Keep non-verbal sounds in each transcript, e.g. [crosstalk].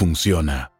funciona.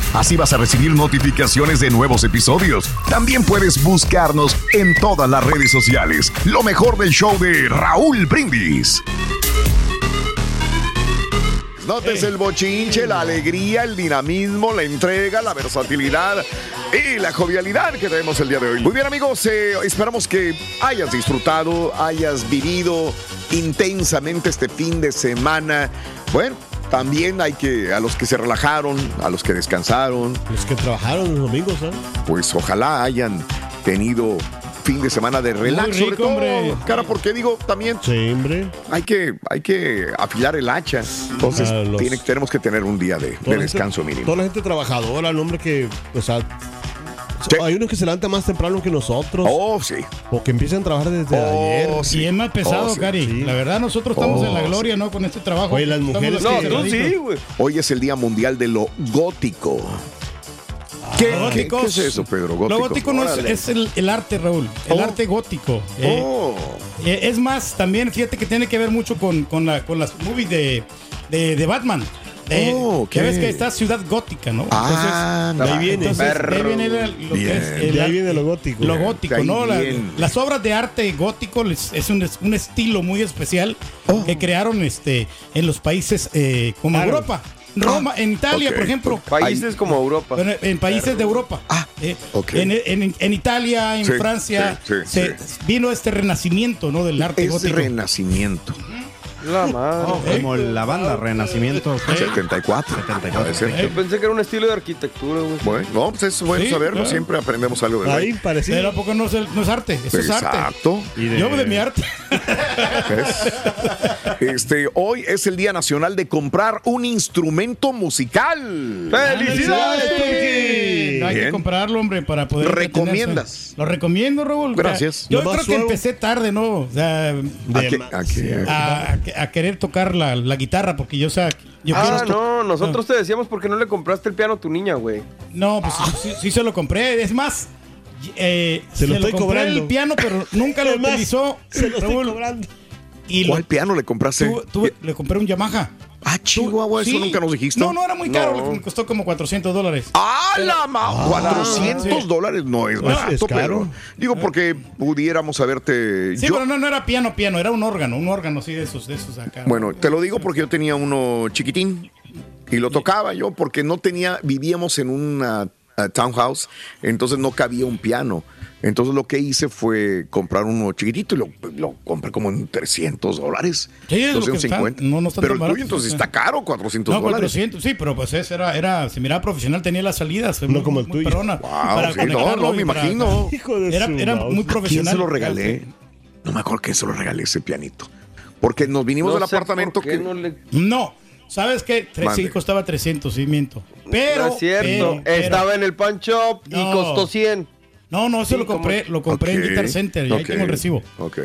Así vas a recibir notificaciones de nuevos episodios. También puedes buscarnos en todas las redes sociales. Lo mejor del show de Raúl Brindis. Notes el bochinche, la alegría, el dinamismo, la entrega, la versatilidad y la jovialidad que tenemos el día de hoy. Muy bien amigos, eh, esperamos que hayas disfrutado, hayas vivido intensamente este fin de semana. Bueno, también hay que, a los que se relajaron, a los que descansaron, Los que trabajaron los domingos, ¿eh? pues ojalá hayan tenido fin de semana de relax, Muy sobre rico, todo, hombre. cara, porque digo, también Sí, hombre. hay que, hay que afilar el hacha. Entonces, Ah, los- tiene- tenemos que tener un día de, gente- descanso mínimo. Toda la gente trabajadora, el hombre que, o sea, Sí. hay unos que se levantan más temprano que nosotros. Oh, sí. O que empiezan a trabajar desde Oh, ayer. sí. Y es más pesado, Oh, sí. Cari. Sí. La verdad, nosotros estamos Oh, en la sí. gloria, ¿no? Con este trabajo. Oye, las mujeres No, tú sí, güey. Hoy es el Día Mundial de lo Gótico. ¿Qué, qué- Góticos. qué es eso, Pedro? Gótico. Lo gótico no es, el, el arte, Raúl. El Oh. arte gótico. Eh, Oh. eh, es más, también fíjate que tiene que ver mucho con, con, la, con las movies de, de, de Batman. De, Oh. Ya ves que está Ciudad Gótica, ¿no? Ah, de ahí viene. Entonces, ahí viene lo Bien. que es el De ahí viene lo gótico. Lo gótico, ¿no? La- las obras de arte gótico les- es un, es un estilo muy especial Oh. que crearon este, en los países eh, como Claro. Europa. Roma, en Italia, por ejemplo. Países como Europa. Bueno, en países de Europa. Ah, Eh, ok. en, en- en Italia, en Sí, Francia, sí, sí, se- sí. vino este renacimiento ¿no? del arte Es gótico. renacimiento. La madre. Como la banda Renacimiento. 74. 74. Puede ser. Yo pensé que era un estilo de arquitectura, güey. Bueno, no, pues es bueno Sí, saberlo. claro. Siempre aprendemos algo de Ahí parecido. Pero ¿a poco no es, el- no es arte? Eso es arte. Exacto. Yo de mi arte. ¿Ves? Este, hoy es el Día Nacional de comprar un instrumento musical. ¡Felicidades, Sí, Hay Bien. que comprarlo, hombre, para poder. ¿Recomiendas? Lo recomiendo, Raúl. Gracias. Yo creo que empecé tarde, ¿no? O sea, ¿A qué- a qué- a, a querer tocar la, la guitarra, porque yo, o sea, yo Ah, no, nosotros te decíamos por qué no le compraste el piano a tu niña, güey. No, pues sí, sí- sí se lo compré. Es más, eh, Se lo estoy compré cobrando. el piano, pero [laughs] nunca lo utilizó. Se lo estoy cobrando. Y lo, ¿Cuál piano le compraste? tuve- tuve- le compré un Yamaha. Ah, Chihuahua, eso Sí. nunca nos dijiste. No, no era muy caro, No. me costó como 400 dólares. ¡Ah, la ma! 400 sí. dólares no es barato, es caro. pero digo porque pudiéramos haberte. Sí, yo- pero no, no era piano, piano, era un órgano, un órgano sí de esos, de esos acá. Bueno, te lo digo porque yo tenía uno chiquitín y lo tocaba yo porque no tenía, vivíamos en una uh, townhouse, entonces no cabía un piano. Entonces lo que hice fue comprar uno chiquitito y lo, lo compré como en 300 dólares. Sí, es lo que 250. está- no, no está Pero tan el barato, tuyo entonces sí. está caro, 400 No, dólares. 400, sí, pero pues ese era, era, se miraba profesional, tenía las salidas. No como el tuyo. Perrona, Wow, sí, no, no, me para- imagino. [laughs] Hijo de Era, su era muy ¿Quién profesional. se lo regalé? No me acuerdo quién se lo regalé ese pianito. Porque nos vinimos No del sé apartamento por qué que... no le- No, ¿sabes qué? Sí, costaba 300, sí, miento. Pero, no es cierto. pero- pero- Estaba en el pan shop y No. costó 100. No, no, eso Sí, lo compré, lo compré en Guitar Center y ahí tengo el recibo. Ok.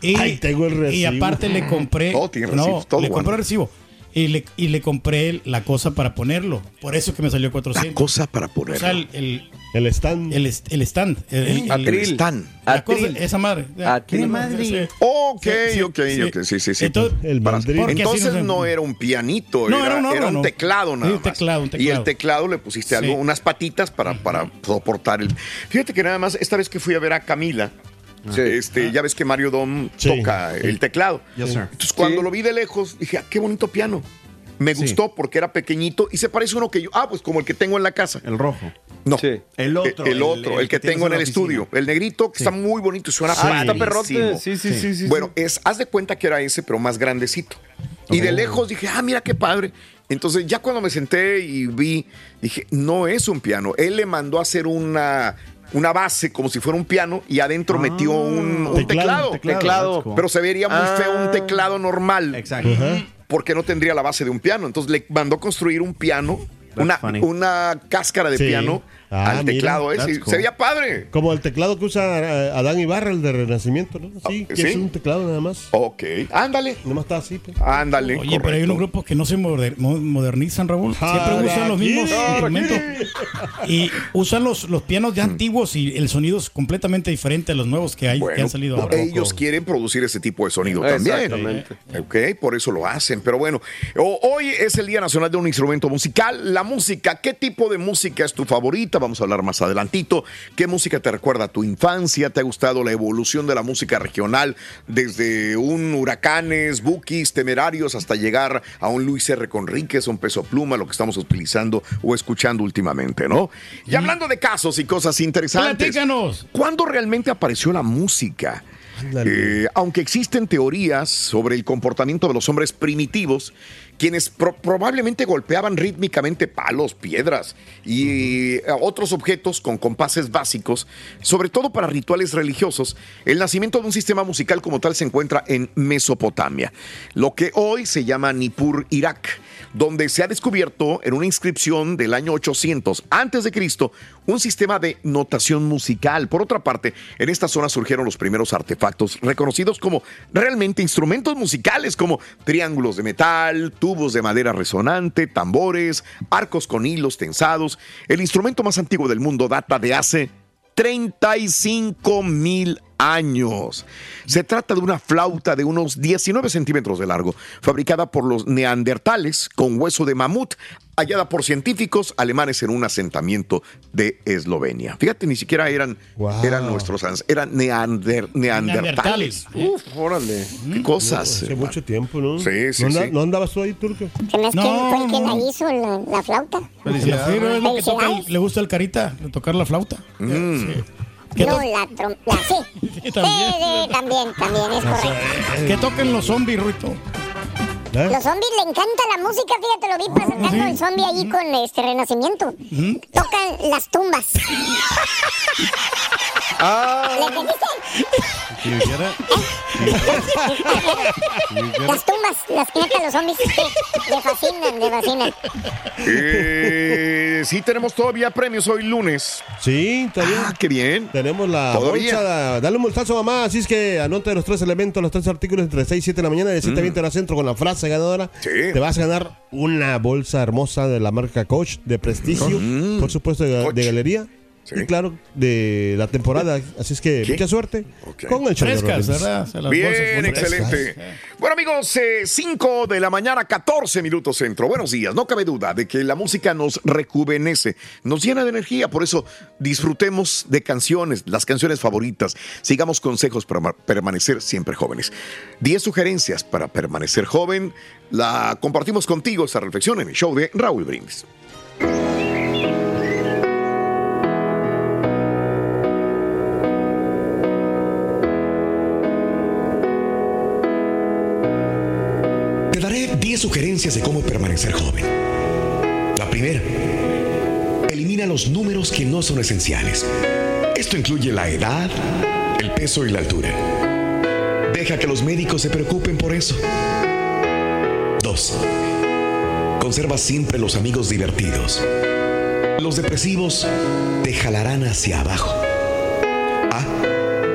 Y, Ahí tengo el Y recibo. aparte le compré. Todo tiene no, recibos, todo le bueno. compré el recibo. Y le, y le compré la cosa para ponerlo. Por eso que me salió La 400. cosa para o ponerlo. sea, el, el, El stand. el, el stand. El, el- el- El stand. la cosa- Atril. esa madre. Atril. Sí. Ok, ok, sí. ok, sí, sí, sí. Entonces, Para- Entonces no no era un pianito, No, era, era un era un teclado nada Sí, un más. teclado, un Y teclado. el teclado le pusiste algo, unas patitas para, para soportar el. Fíjate que nada más, esta vez que fui a ver a Camila, este, ya ves que Mario Dom Sí. toca el teclado. Yes, sir. Entonces cuando Sí. lo vi de lejos, dije, ah, qué bonito piano. Me Sí. gustó porque era pequeñito y se parece a uno que yo. Ah, pues como el que tengo en la casa. El rojo. No. Sí. El otro. El, otro, el, que, tengo en el oficina. estudio. El negrito, que Sí. está muy bonito y suena Ah, está perrote. Sí, sí, sí, sí. Bueno, es, haz de cuenta que era ese, pero más grandecito. Y de lejos dije, ah, mira qué padre. Entonces ya cuando me senté y vi, dije, no es un piano. Él le mandó a hacer una, una base como si fuera un piano y adentro metió un, un teclado. Teclado, teclado. that's cool. Pero se vería muy Ah. feo un teclado normal. Exacto. Porque no tendría la base de un piano. Entonces le mandó construir un piano, una, funny. una cáscara de Sí. piano Ah, al mira, teclado ese. that's y cool. Se veía padre. Como el teclado que usa eh, Adán Ibarra, el de Renacimiento, ¿no? Sí, Ah, que es ¿sí? un teclado nada más. Ok. Ándale. Nomás está así, pues. Ándale. Oye, pero hay unos grupos que no se moder- mo- modernizan, Raúl. Siempre Ah, usan los mismos instrumentos. Y usan los, los pianos ya antiguos y el sonido es completamente diferente a los nuevos que hay que han salido ahora. ellos quieren producir ese tipo de sonido también. Exactamente. Ok, por eso lo hacen. Pero bueno, hoy es el Día Nacional de un Instrumento Musical. La música, ¿qué tipo de música es tu favorita? Vamos a hablar más adelantito. ¿Qué música te recuerda a tu infancia? ¿Te ha gustado la evolución de la música regional desde un Huracanes, Bookies, Temerarios hasta llegar a un Luis R. Conríquez, un Peso Pluma, lo que estamos utilizando o escuchando últimamente, ¿no? Y hablando de casos y cosas interesantes. Platícanos. ¿Cuándo realmente apareció la música? Eh, aunque existen teorías sobre el comportamiento de los hombres primitivos, quienes pro- probablemente golpeaban rítmicamente palos, piedras y eh, otros objetos con compases básicos, sobre todo para rituales religiosos, el nacimiento de un sistema musical como tal se encuentra en Mesopotamia, lo que hoy se llama Nippur, Irak, donde se ha descubierto en una inscripción del año 800 antes de Cristo un sistema de notación musical. Por otra parte, en esta zona surgieron los primeros artefactos reconocidos como realmente instrumentos musicales como triángulos de metal, tubos de madera resonante, tambores, arcos con hilos tensados. El instrumento más antiguo del mundo data de hace 35 mil años. Se trata de una flauta de unos 19 centímetros de largo, fabricada por los neandertales con hueso de mamut, hallada por científicos alemanes en un asentamiento de Eslovenia. Fíjate, ni siquiera eran, Wow. eran nuestros eran neander- neandertales. Neandertales. Uf, órale, qué cosas. Hace mucho tiempo, ¿no? Sí, sí, ¿No, anda- sí. ¿No andabas tú ahí, Turco? Se me que No, fue el que la hizo, la, la flauta. Felicidades. Sí, es lo que toca, Felicidades. le gusta al carita, tocar la flauta. Mm. Sí. ¿Qué, No, la trompeta. Sí. [laughs] Sí, también. sí, también, también, es correcto. ¿Qué toquen los zombies, Ruito? ¿Eh? Los zombies le encanta la música, fíjate, lo vi presentando el zombie allí con este renacimiento. Tocan las tumbas. [laughs] Ah, ¿Le entendiste? It? [laughs] Las tumbas, las que neta los zombies. Le fascinan, le fascinan. Eh, sí, tenemos todavía premios hoy lunes. Sí, está bien. Ah, qué bien. Tenemos la Todavía. bolsa. Dale un bolsazo, mamá. Así es que anota los tres elementos, los tres artículos entre 6 y 7 de la mañana, de 7 a 20 horas centro con la frase ganadora. Sí. Te vas a ganar una bolsa hermosa de la marca Coach de prestigio, por supuesto, de galería. Sí. Y claro, de la temporada. Así es que ¿Qué? mucha suerte con el show Frescas. ¿verdad? Las Bien, excelente. Bueno, amigos, 5 de la mañana, 14 minutos centro. Buenos días. No cabe duda de que la música nos rejuvenece, nos llena de energía. Por eso disfrutemos de canciones, las canciones favoritas. Sigamos consejos para ma- permanecer siempre jóvenes. 10 sugerencias para permanecer joven. La compartimos contigo esta reflexión en el show de Raúl Brindis. Sugerencias de cómo permanecer joven. La primera, elimina los números que no son esenciales. Esto incluye la edad, el peso y la altura. Deja que los médicos se preocupen por eso. 2. Conserva siempre los amigos divertidos. Los depresivos te jalarán hacia abajo. Ah,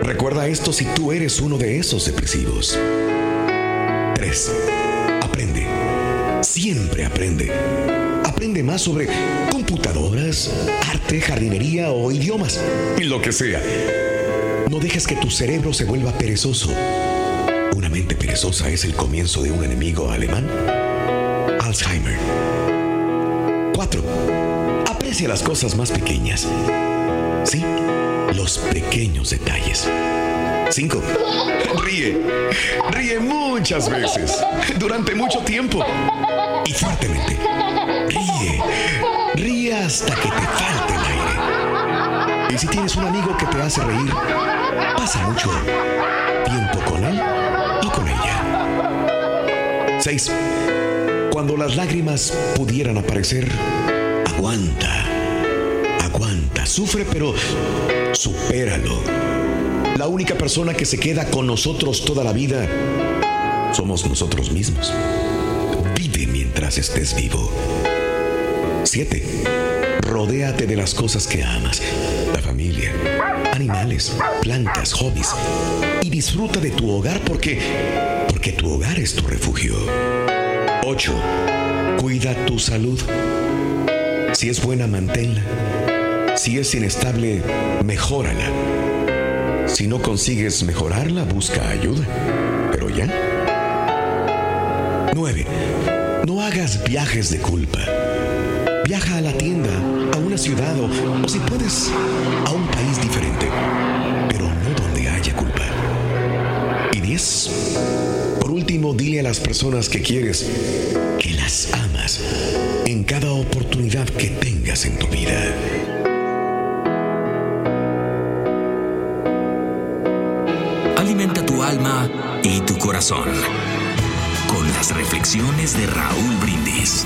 recuerda esto si tú eres uno de esos depresivos. 3. Siempre aprende. Aprende más sobre computadoras, arte, jardinería o idiomas. En lo que sea. No dejes que tu cerebro se vuelva perezoso. Una mente perezosa es el comienzo de un enemigo alemán. Alzheimer. 4. Aprecia las cosas más pequeñas. Sí, los pequeños detalles. 5. Ríe. Ríe muchas veces. Durante mucho tiempo. Y fuertemente. Ríe. Ríe hasta que te falte el aire. Y si tienes un amigo que te hace reír, pasa mucho tiempo con él o con ella. 6. Cuando las lágrimas pudieran aparecer, aguanta. Aguanta. Sufre, pero supéralo. La única persona que se queda con nosotros toda la vida somos nosotros mismos. Estés vivo. 7. Rodéate de las cosas que amas. La familia, animales, plantas, hobbies. Y disfruta de tu hogar porque porque tu hogar es tu refugio. 8. Cuida tu salud. Si es buena, manténla. Si es inestable, mejórala. Si no consigues mejorarla, busca ayuda. Pero ya. 9. No hagas viajes de culpa. Viaja a la tienda, a una ciudad o, si puedes, a un país diferente. Pero no donde haya culpa. Y 10. Por último, dile a las personas que quieres que las amas en cada oportunidad que tengas en tu vida. Alimenta tu alma y tu corazón con las reflexiones de Raúl Brindis.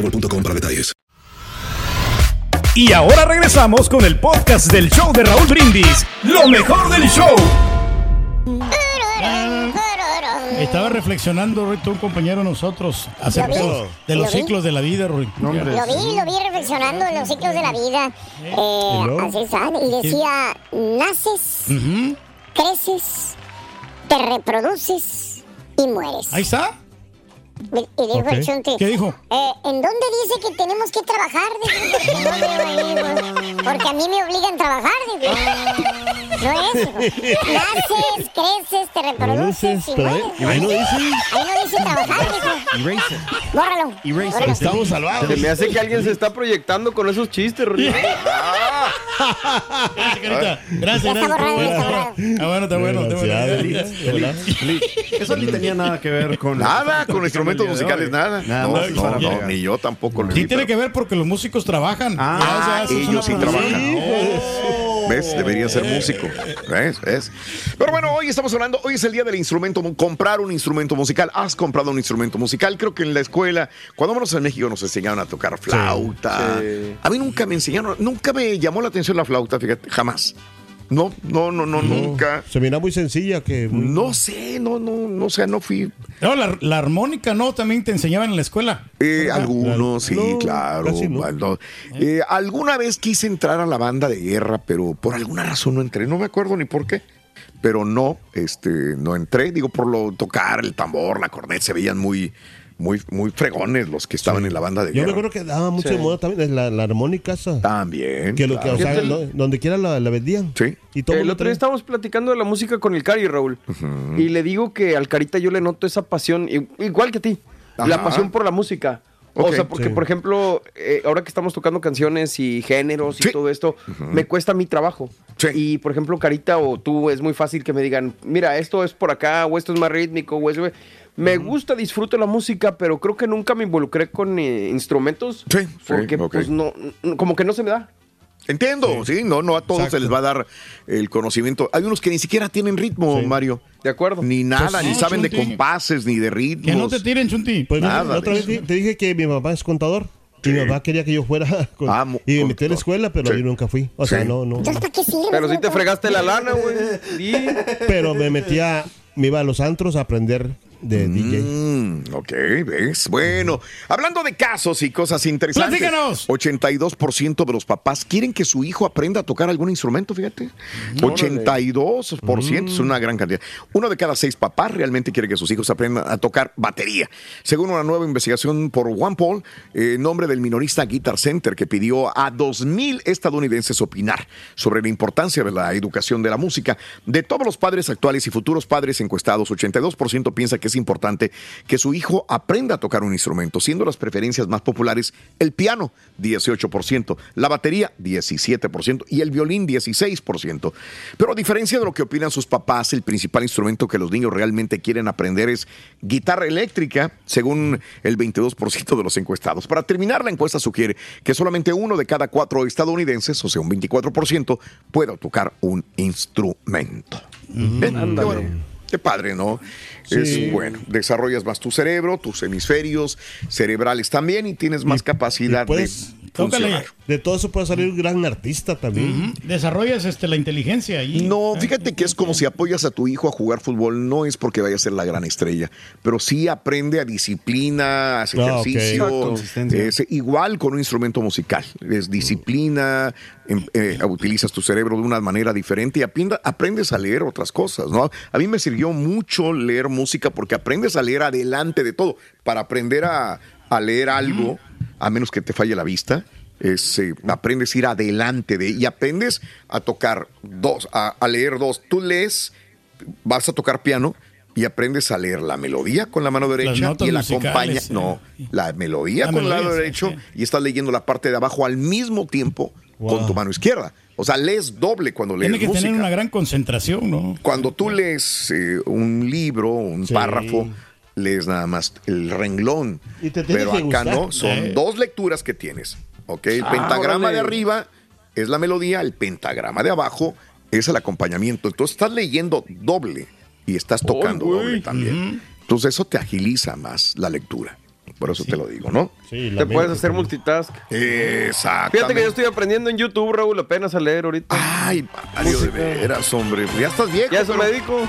boostmobile.com para detalles. Y ahora regresamos con el podcast del show de Raúl Brindis. Lo mejor del show. Estaba reflexionando ahorita un compañero de nosotros acerca de, de lo los vi. ciclos de la vida, Rui. Lo vi, lo vi reflexionando en los ciclos de la vida. Eh, así. Y decía, naces, creces, te reproduces y mueres. Ahí está. Y dijo el chunti. ¿Qué dijo? Eh, ¿En dónde dice que tenemos que trabajar? Dijo, "No veo ahí, güey, Porque a mí me obligan a trabajar. dijo. No es. dijo. Naces, creces, te reproduces y mueres. ahí no dice. Ahí no dice trabajar, dijo. Eraser. Bórralo. bórralo. Estamos salvados. Se me hace que alguien se está proyectando con esos chistes, Rolly. Ah, [laughs] Gracias, Carita. Gracias, Ya está gracias. borrado, ya está borrado. Ah, bueno, está bueno. Está bueno. Eso ni tenía nada que ver con. Nada, con instrumentos musicales, nada. Nada no, más no, no, ni yo tampoco. Sí tiene que ver porque los músicos trabajan. Ah, Ya, ya, eso es ellos sí trabajan. ¿Ves? Debería ser músico. ¿Ves? ¿Ves? Pero bueno, hoy estamos hablando, hoy es el día del instrumento, comprar un instrumento musical. ¿Has comprado un instrumento musical? Creo que en la escuela, cuando vamos en México nos enseñaron a tocar flauta. Sí. A mí nunca me enseñaron, nunca me llamó la atención la flauta, fíjate, jamás. No, no, no, no, nunca. Se mira muy sencilla que. No sé, no, no, no, o sea, no fui. No, la, la armónica, ¿no? También te enseñaban en la escuela. Eh, algunos, sí, No, claro. casi no. bueno. Eh, alguna vez quise entrar a la banda de guerra, pero por alguna razón no entré. No me acuerdo ni por qué. Pero no, este, no entré. Digo, por lo tocar el tambor, la corneta, se veían muy, muy, muy fregones los que estaban en la banda de Yo me acuerdo que daba mucho Sí. de moda también es la, la armónica esa. También. Que lo que, claro. o sea, no- donde quiera la, la vendían. Sí. Y todo El otro día estábamos platicando de la música con el Cari, Raúl. Y le digo que al Carita yo le noto esa pasión, igual que a ti, la pasión por la música. O sea, porque, Sí. por ejemplo, eh, ahora que estamos tocando canciones y géneros y Sí. todo esto, me cuesta mi trabajo. Sí. Y, por ejemplo, Carita o tú, es muy fácil que me digan, mira, esto es por acá, o esto es más rítmico, o eso... Me gusta, disfruto la música, pero creo que nunca me involucré con eh, instrumentos. Sí, sí, Porque, pues, no, como que no se me da. Entiendo, sí. no, no a todos Exacto. se les va a dar el conocimiento. Hay unos que ni siquiera tienen ritmo, Sí. Mario. ¿De acuerdo? Ni nada, Pues ni no, saben de compases, ni de ritmos. Que no te tiren, Chunti. Pues no, Nada la otra vez te- te dije que mi papá es contador. Y mi papá quería que yo fuera [laughs] con- Ah, y me metió a la escuela, pero Sí. yo nunca fui. O sea, Sí. no, no. Pero si te fregaste la lana, güey. [laughs] Sí. Pero me metía, me iba a los antros a aprender de DJ. Mm, ok, ves. Bueno, hablando de casos y cosas interesantes. ¡Platícanos! 82% de los papás quieren que su hijo aprenda a tocar algún instrumento, fíjate. 82% es una gran cantidad. Uno de cada seis papás realmente quiere que sus hijos aprendan a tocar batería. Según una nueva investigación por OnePoll, eh, en nombre del minorista Guitar Center, que pidió a 2.000 estadounidenses opinar sobre la importancia de la educación de la música. De todos los padres actuales y futuros padres encuestados, 82% piensa que es importante que su hijo aprenda a tocar un instrumento, siendo las preferencias más populares el piano, 18%, la batería, 17% y el violín, 16%. Pero a diferencia de lo que opinan sus papás, el principal instrumento que los niños realmente quieren aprender es guitarra eléctrica, según el 22% de los encuestados. Para terminar, la encuesta sugiere que solamente uno de cada cuatro estadounidenses, o sea, un 24%, pueda tocar un instrumento. Bueno. Qué padre, ¿no? Es bueno. Desarrollas más tu cerebro, tus hemisferios cerebrales también y tienes más capacidad de tócale. De todo eso puede salir un gran artista también. Desarrollas este, la inteligencia ahí. No, fíjate que es como si apoyas a tu hijo a jugar fútbol, no es porque vaya a ser la gran estrella, pero sí aprende a disciplina, hace ok. ejercicio, es igual con un instrumento musical, es disciplina, em- eh, utilizas tu cerebro de una manera diferente y aprenda- aprendes a leer otras cosas, ¿no? A mí me sirvió mucho leer música porque aprendes a leer adelante de todo, para aprender a, a leer algo, a menos que te falle la vista, es, eh, aprendes a ir adelante de y aprendes a tocar dos, a, a leer dos. Tú lees, vas a tocar piano y aprendes a leer la melodía con la mano derecha y la acompaña, no, la melodía La con el lado sí, derecho sí. y estás leyendo la parte de abajo al mismo tiempo con tu mano izquierda. O sea, lees doble cuando lees Tiene que música. tener una gran concentración, ¿no? Cuando tú lees eh, un libro, un Sí. párrafo, lees nada más el renglón. Y te Pero acá gustar. no, son Eh. dos lecturas que tienes. ¿ok? El Ah, pentagrama de arriba es la melodía, el pentagrama de abajo es el acompañamiento. Entonces estás leyendo doble y estás tocando güey. doble también. Entonces eso te agiliza más la lectura. Por eso te lo digo, ¿no? Sí, la Te puedes hacer también. multitask. Exactamente. Fíjate que yo estoy aprendiendo en YouTube, Raúl, apenas a leer ahorita. Ay, Mario, de veras, hombre. Ya estás viejo. ya me dedico.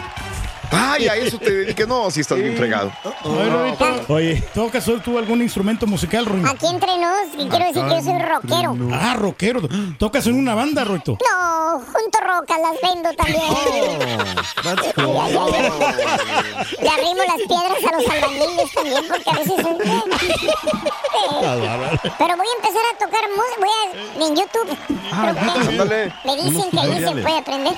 Ay, a eso te dediques. No, si estás bien fregado. Oye, Oye, ¿tocas tú algún instrumento musical, Ruin? Aquí entre nos, que quiero decir que yo soy rockero. Ah, rockero. ¿Tocas en una banda, Roito? No, junto rocas las vendo también. [laughs] Ya. Le arrimo las piedras a los albañiles también porque a veces son... [laughs] Pero voy a empezar a tocar música, voy a... en YouTube. Ah, Creo que Ándale. me dicen que ahí se puede aprender.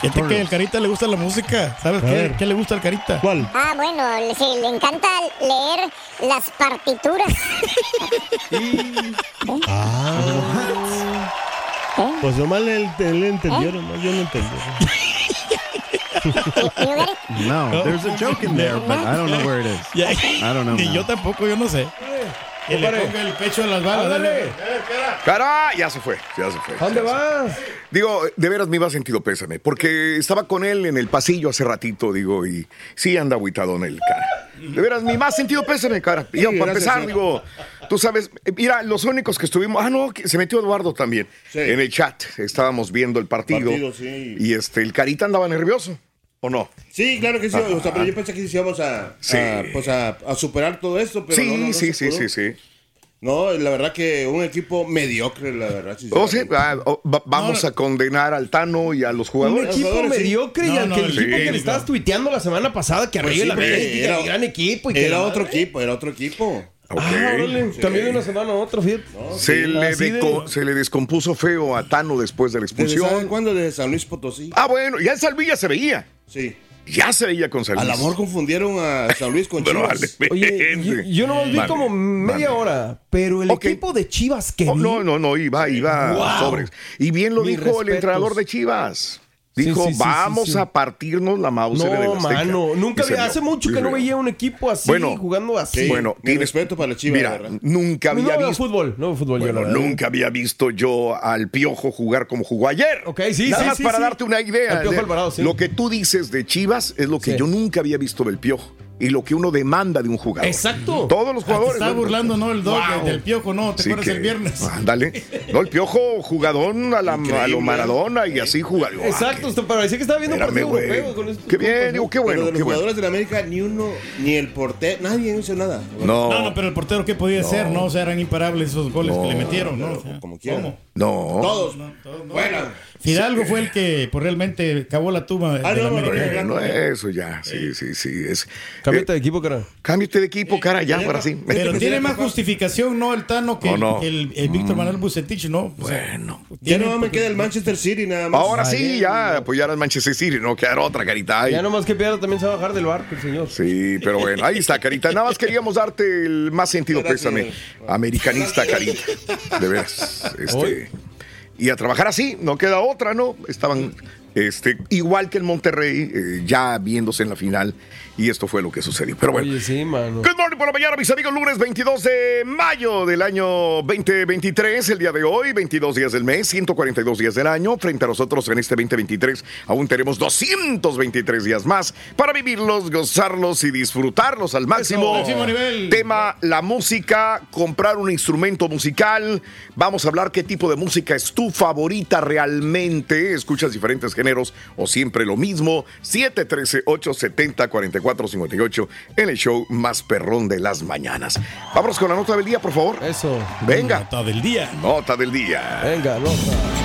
Fíjate que al Carita le gusta la música. ¿Sabes qué? ¿Qué le gusta al Carita? ¿cuál? Ah, bueno, le, sí, le encanta leer las partituras. [laughs] Ah, ¿Eh? Pues nomás él, él entendió, nomás yo no entendí. No, there's a joke in there, but I don't know where it is. [laughs] I don't know. Ni yo tampoco, yo no sé. Que le ponga el pecho a las balas. dale. Cara, ya se fue, ya se fue. ¿A dónde vas? fue. Digo, de veras me iba sentido pésame, porque estaba con él en el pasillo hace ratito, digo, y sí anda agüitado en el cara. De veras, mi más sentido pésame, cara. Y Sí, para gracias, empezar, sí. digo, tú sabes, mira, los únicos que estuvimos, ah, no, que se metió Eduardo también, en el chat, estábamos viendo el partido, Partido, sí. y este, el carita andaba nervioso, ¿o no? Sí, claro que sí. O sea, pero yo pensé que sí íbamos a, Sí. a, pues a, a superar todo esto. Pero Sí, no, no, no sí, sí, sí, sí. No, la verdad que un equipo mediocre, la verdad. Oh, sí, ah, oh, va- vamos a condenar al Tano y a los Un jugadores. equipo jugadores, sí. mediocre y No, al no, que el el- equipo sí, que le estabas tuiteando la semana pasada que Pues arriba sí, la era- el gran equipo y que Era otro equipo, era otro equipo. Ah, cambió de una semana a otra, fíjate. Se, le Así de- deco- se le descompuso feo a Tano después de la ¿Desde expulsión. cuándo? Desde San Luis Potosí. Ah, bueno, ya en Salvilla se veía. Sí. Ya se veía con San A Luis. lo mejor confundieron a San Luis con [laughs] Chivas. vale, Oye, yo, yo nomás vi Vale, como media vale. hora, pero el Ok. equipo de Chivas que Oh, no, no, no, iba, iba Wow. sobres. Y bien lo Mis dijo el entrenador de Chivas. Dijo, sí, sí, sí, vamos sí. a partirnos la mouse en el No, Azteca". mano, nunca había, hace mucho que no veía un equipo así, Bueno, jugando así. Bueno, Mi respeto para Chivas, Mira, la nunca no había veo visto. fútbol, no fútbol la Bueno, nunca había visto yo al Piojo jugar como jugó ayer. Ok, sí, Nada sí, más sí, para sí. darte una idea. Al Piojo Alvarado, sí. Lo que tú dices de Chivas es lo que Sí. yo nunca había visto del Piojo y lo que uno demanda de un jugador. Exacto. Todos los te jugadores. estaba ¿no? burlando, ¿no? El dog Wow. del piojo, ¿no? ¿Te Sí acuerdas que- el viernes? [laughs] Ándale. No, el Piojo jugadón a, la, a lo. Maradona y así jugador. Exacto, esto parecía que estaba viendo un partido europeo con estos Qué bien, compas, digo, qué Pero bueno, de los qué bueno. jugadores de la América, ni uno, ni el portero, nadie hizo nada. No, No, no, pero el portero, ¿qué podía hacer? No, o sea, eran imparables esos goles que le metieron, ¿no? O sea, como quiera. ¿cómo? no. Todos. No, todos no. Bueno. Fidalgo fue el que pues, realmente cavó la tumba de Ah, la no, no, América. Bueno, eso ya, sí, sí, sí. Es, Cámbiate eh, de equipo, cara. cámbiate de equipo, cara, ya, para sí. [laughs] Pero tiene más justificación, ¿no? El Tano que, el, el Víctor Manuel Bucetich, ¿no? O sea, Bueno. Ya no me queda el Manchester City nada más. Ahora sí, ya apoyar al Manchester City, no quedar otra carita ahí. Ya nomás que pierda también se va a bajar del barco el señor. Sí, pero bueno, ahí está, Carita. Nada más queríamos darte el más sentido pésame. Americanista, Carita. De veras. Este, y a trabajar así, no queda otra, ¿no? Estaban este, igual que el Monterrey, eh, ya viéndose en la final. Y esto fue lo que sucedió. Pero bueno. Oye, sí, mano. Good morning por la mañana, mis amigos. Lunes 22 de mayo del año 2023, el día de hoy, 22 días del mes, 142 días del año. Frente a nosotros en este 2023 aún tenemos 223 días más para vivirlos, gozarlos y disfrutarlos al máximo. máximo nivel. Tema, la música, comprar un instrumento musical. Vamos a hablar qué tipo de música es tu favorita realmente. Escuchas diferentes géneros o siempre lo mismo. 713-870-4458 en el show más perrón de las mañanas. Vámonos con la nota del día, por favor. Eso. Venga. Nota del día. Nota del día. Venga, nota.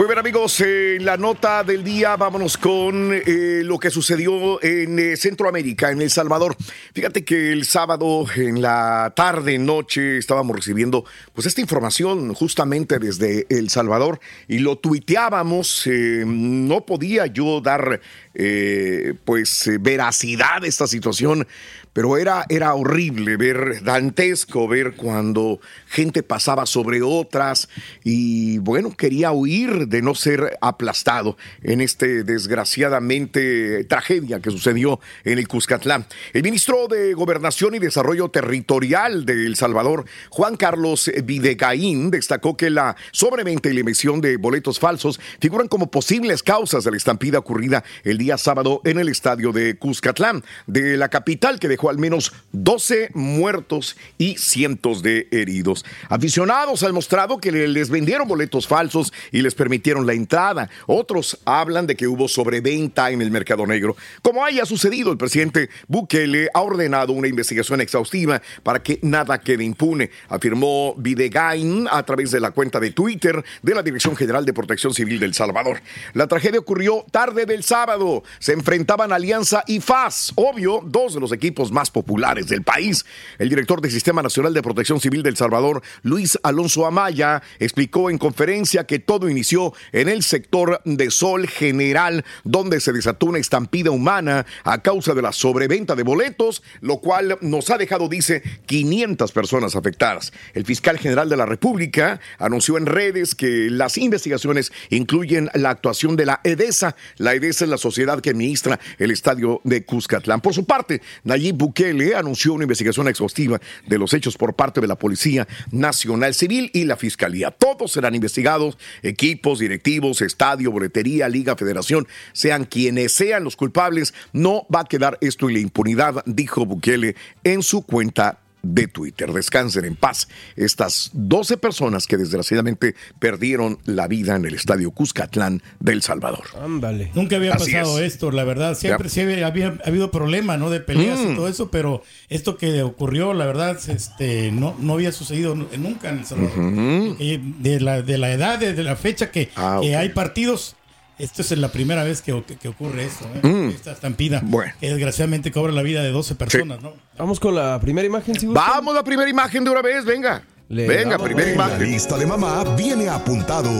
Muy bien amigos, en la nota del día vámonos con eh, lo que sucedió en eh, Centroamérica, en El Salvador. Fíjate que el sábado en la tarde, noche, estábamos recibiendo pues esta información justamente desde El Salvador y lo tuiteábamos. eh, no podía yo dar eh, pues eh, veracidad a esta situación, pero era, era horrible ver, dantesco ver cuando gente pasaba sobre otras y bueno, quería huir de no ser aplastado en este desgraciadamente tragedia que sucedió en el Cuscatlán. El ministro de Gobernación y Desarrollo Territorial de El Salvador, Juan Carlos Videgaín, destacó que la sobreventa y la emisión de boletos falsos figuran como posibles causas de la estampida ocurrida el día sábado en el estadio de Cuscatlán, de la capital, que dejó al menos 12 muertos y cientos de heridos. Aficionados han mostrado que les vendieron boletos falsos y les permitieron la entrada. Otros hablan de que hubo sobreventa en el mercado negro. Como haya sucedido, el presidente Bukele ha ordenado una investigación exhaustiva para que nada quede impune, afirmó Videgain a través de la cuenta de Twitter de la Dirección General de Protección Civil del Salvador. La tragedia ocurrió tarde del sábado. Se enfrentaban Alianza y FAS, obvio, dos de los equipos más populares del país. El director del Sistema Nacional de Protección Civil del Salvador, Luis Alonso Amaya, explicó en conferencia que todo inició en el sector de Sol General, donde se desató una estampida humana a causa de la sobreventa de boletos, lo cual nos ha dejado, dice, 500 personas afectadas. El fiscal general de la República anunció en redes que las investigaciones incluyen la actuación de la EDESA. La EDESA es la sociedad que administra el estadio de Cuscatlán. Por su parte, Nayib Bukele anunció una investigación exhaustiva de los hechos por parte de la Policía Nacional Civil y la Fiscalía. Todos serán investigados, equipos, directivos, estadio, boletería, liga, federación, sean quienes sean los culpables, no va a quedar esto en la impunidad, dijo Bukele en su cuenta de Twitter. Descansen en paz estas 12 personas que desgraciadamente perdieron la vida en el estadio Cuscatlán del Salvador. Ándale. Nunca había Así pasado es. esto, la verdad. Siempre Ya. sí había, había habido problemas, ¿no? De peleas Mm. y todo eso, pero esto que ocurrió, la verdad, este, no, no había sucedido nu- nunca en El Salvador. Eh, de, la, de la edad, de, de la fecha que, Ah, que hay partidos, esta es la primera vez que, ocurre esto, ¿eh? Mm. esta estampida, Bueno. que desgraciadamente cobra la vida de 12 personas, ¿no? Vamos con la primera imagen, si. Vamos a la primera imagen de una vez, venga. Le venga, primera en La imagen. lista de mamá viene apuntado.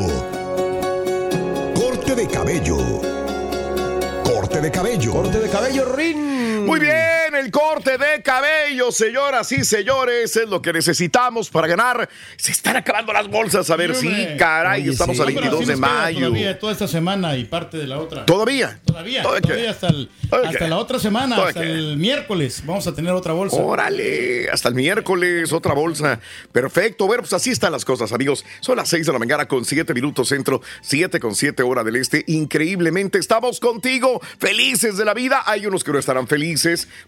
Corte de cabello. Corte de cabello. Corte de cabello, Rin. Muy bien, el corte de cabello, señoras y señores, es lo que necesitamos para ganar. Se están acabando las bolsas, a ver si, caray, Oye, estamos sí. a No, pero 22 sí de mayo. Todavía toda esta semana y parte de la otra. ¿Todavía? Todavía, ¿Todavía hasta, la otra semana, ¿Todavía hasta el miércoles, vamos a tener otra bolsa. Órale, hasta el miércoles, otra bolsa. Perfecto. Bueno, pues así están las cosas, amigos. Son las 6 de la mañana con 7 minutos centro, 7 con 7 hora del este. Increíblemente estamos contigo, felices de la vida. Hay unos que no estarán felices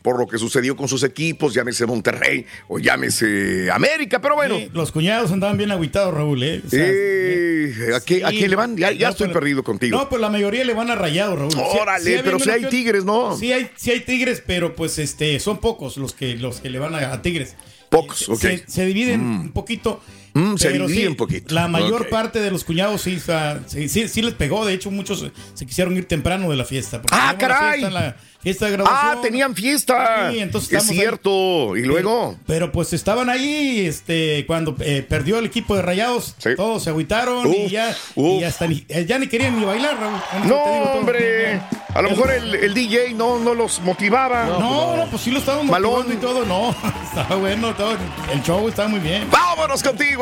por lo que sucedió con sus equipos, llámese Monterrey o llámese América, pero bueno. Sí, los cuñados andaban bien aguitados, Raúl, ¿eh? O sea, Eh, ¿a, qué, a sí. le van? Ya, ya No, estoy pero- perdido contigo. No, pues la mayoría le van a rayados, Raúl. Sí- Órale, sí pero si hay tigres, ¿no? Sí hay, sí hay tigres, pero pues este son pocos los que los que le van a, a tigres. Pocos, ok. Se, se dividen un poquito. Mm, se sí, un poquito. La mayor parte de los cuñados sí, o sea, sí, sí, sí les pegó. De hecho, muchos se quisieron ir temprano de la fiesta. porque ¡Ah, la caray! fiesta, la fiesta de graduación. Ah, tenían fiesta. Sí, entonces es ahí. cierto. Y luego. Pero pues estaban ahí, este, cuando eh, perdió el equipo de Rayados, Sí. todos se agüitaron y ya, uf. y ya, hasta ni, eh, ya ni querían ni bailar, Raúl. No, te digo hombre. A lo mejor el, el DJ no, no los motivaba. No, no, pues sí lo estaban Malón. motivando y todo, no, [laughs] estaba bueno, todo, el show estaba muy bien. Vámonos contigo,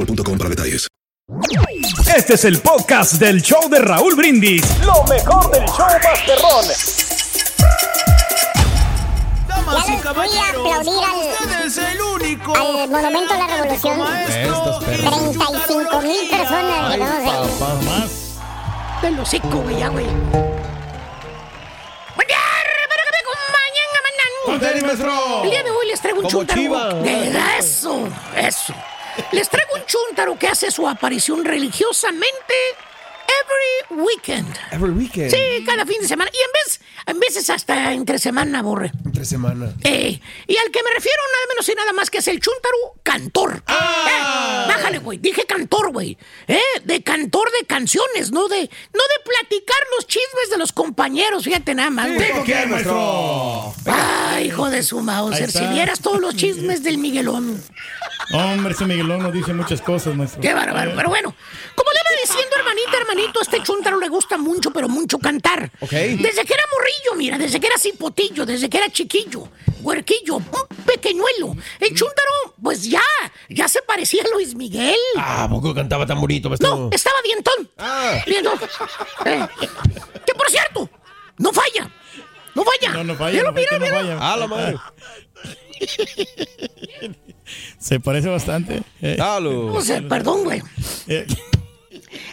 boostmobile.com para detalles. Este es el podcast del show de Raúl Brindis. Lo mejor del show Masterrón. Ya les fui a aplaudir al, al Monumento a la Revolución. Estos perros. 35 mil personas ahí. más. Del hocico, güey, ya, güey. El día de hoy les traigo un Como. De eso, eso. Les traigo un chúntaro que hace su aparición religiosamente every weekend. Every weekend. Sí, cada fin de semana. Y en vez, en veces hasta entre semana, borre. Entre semana. Eh, y al que me refiero nada menos y nada más que es el Chuntaro cantor. Eh, bájale, güey. Dije cantor, güey. Eh, de cantor de canciones, no de, no de platicar los chismes de los compañeros. Fíjate nada más, güey. ¿Por qué, maestro? Ay, hijo de su Mauser. Si vieras todos los chismes del Miguelón. Hombre, ese Miguelón nos dice muchas cosas, maestro. Qué bárbaro. Pero bueno, como le iba diciendo, hermanita, hermanito, a este chuntaro le gusta mucho, pero mucho cantar. Ok. Desde que era morrillo, mira, desde que era cipotillo, desde que era chiquillo, huerquillo, un pequeñuelo. El chuntaro, pues ya, ya se parecía a Luis Miguel. Ah, ¿a poco cantaba tan bonito? No, estaba dientón. Ah. Dientón. Eh, que por cierto, no falla. No falla. No, no falla. Míralo, no falla, míralo, no míralo. falla. Ah, la madre. Se parece bastante. Eh, Dalo. O sea, perdón, güey.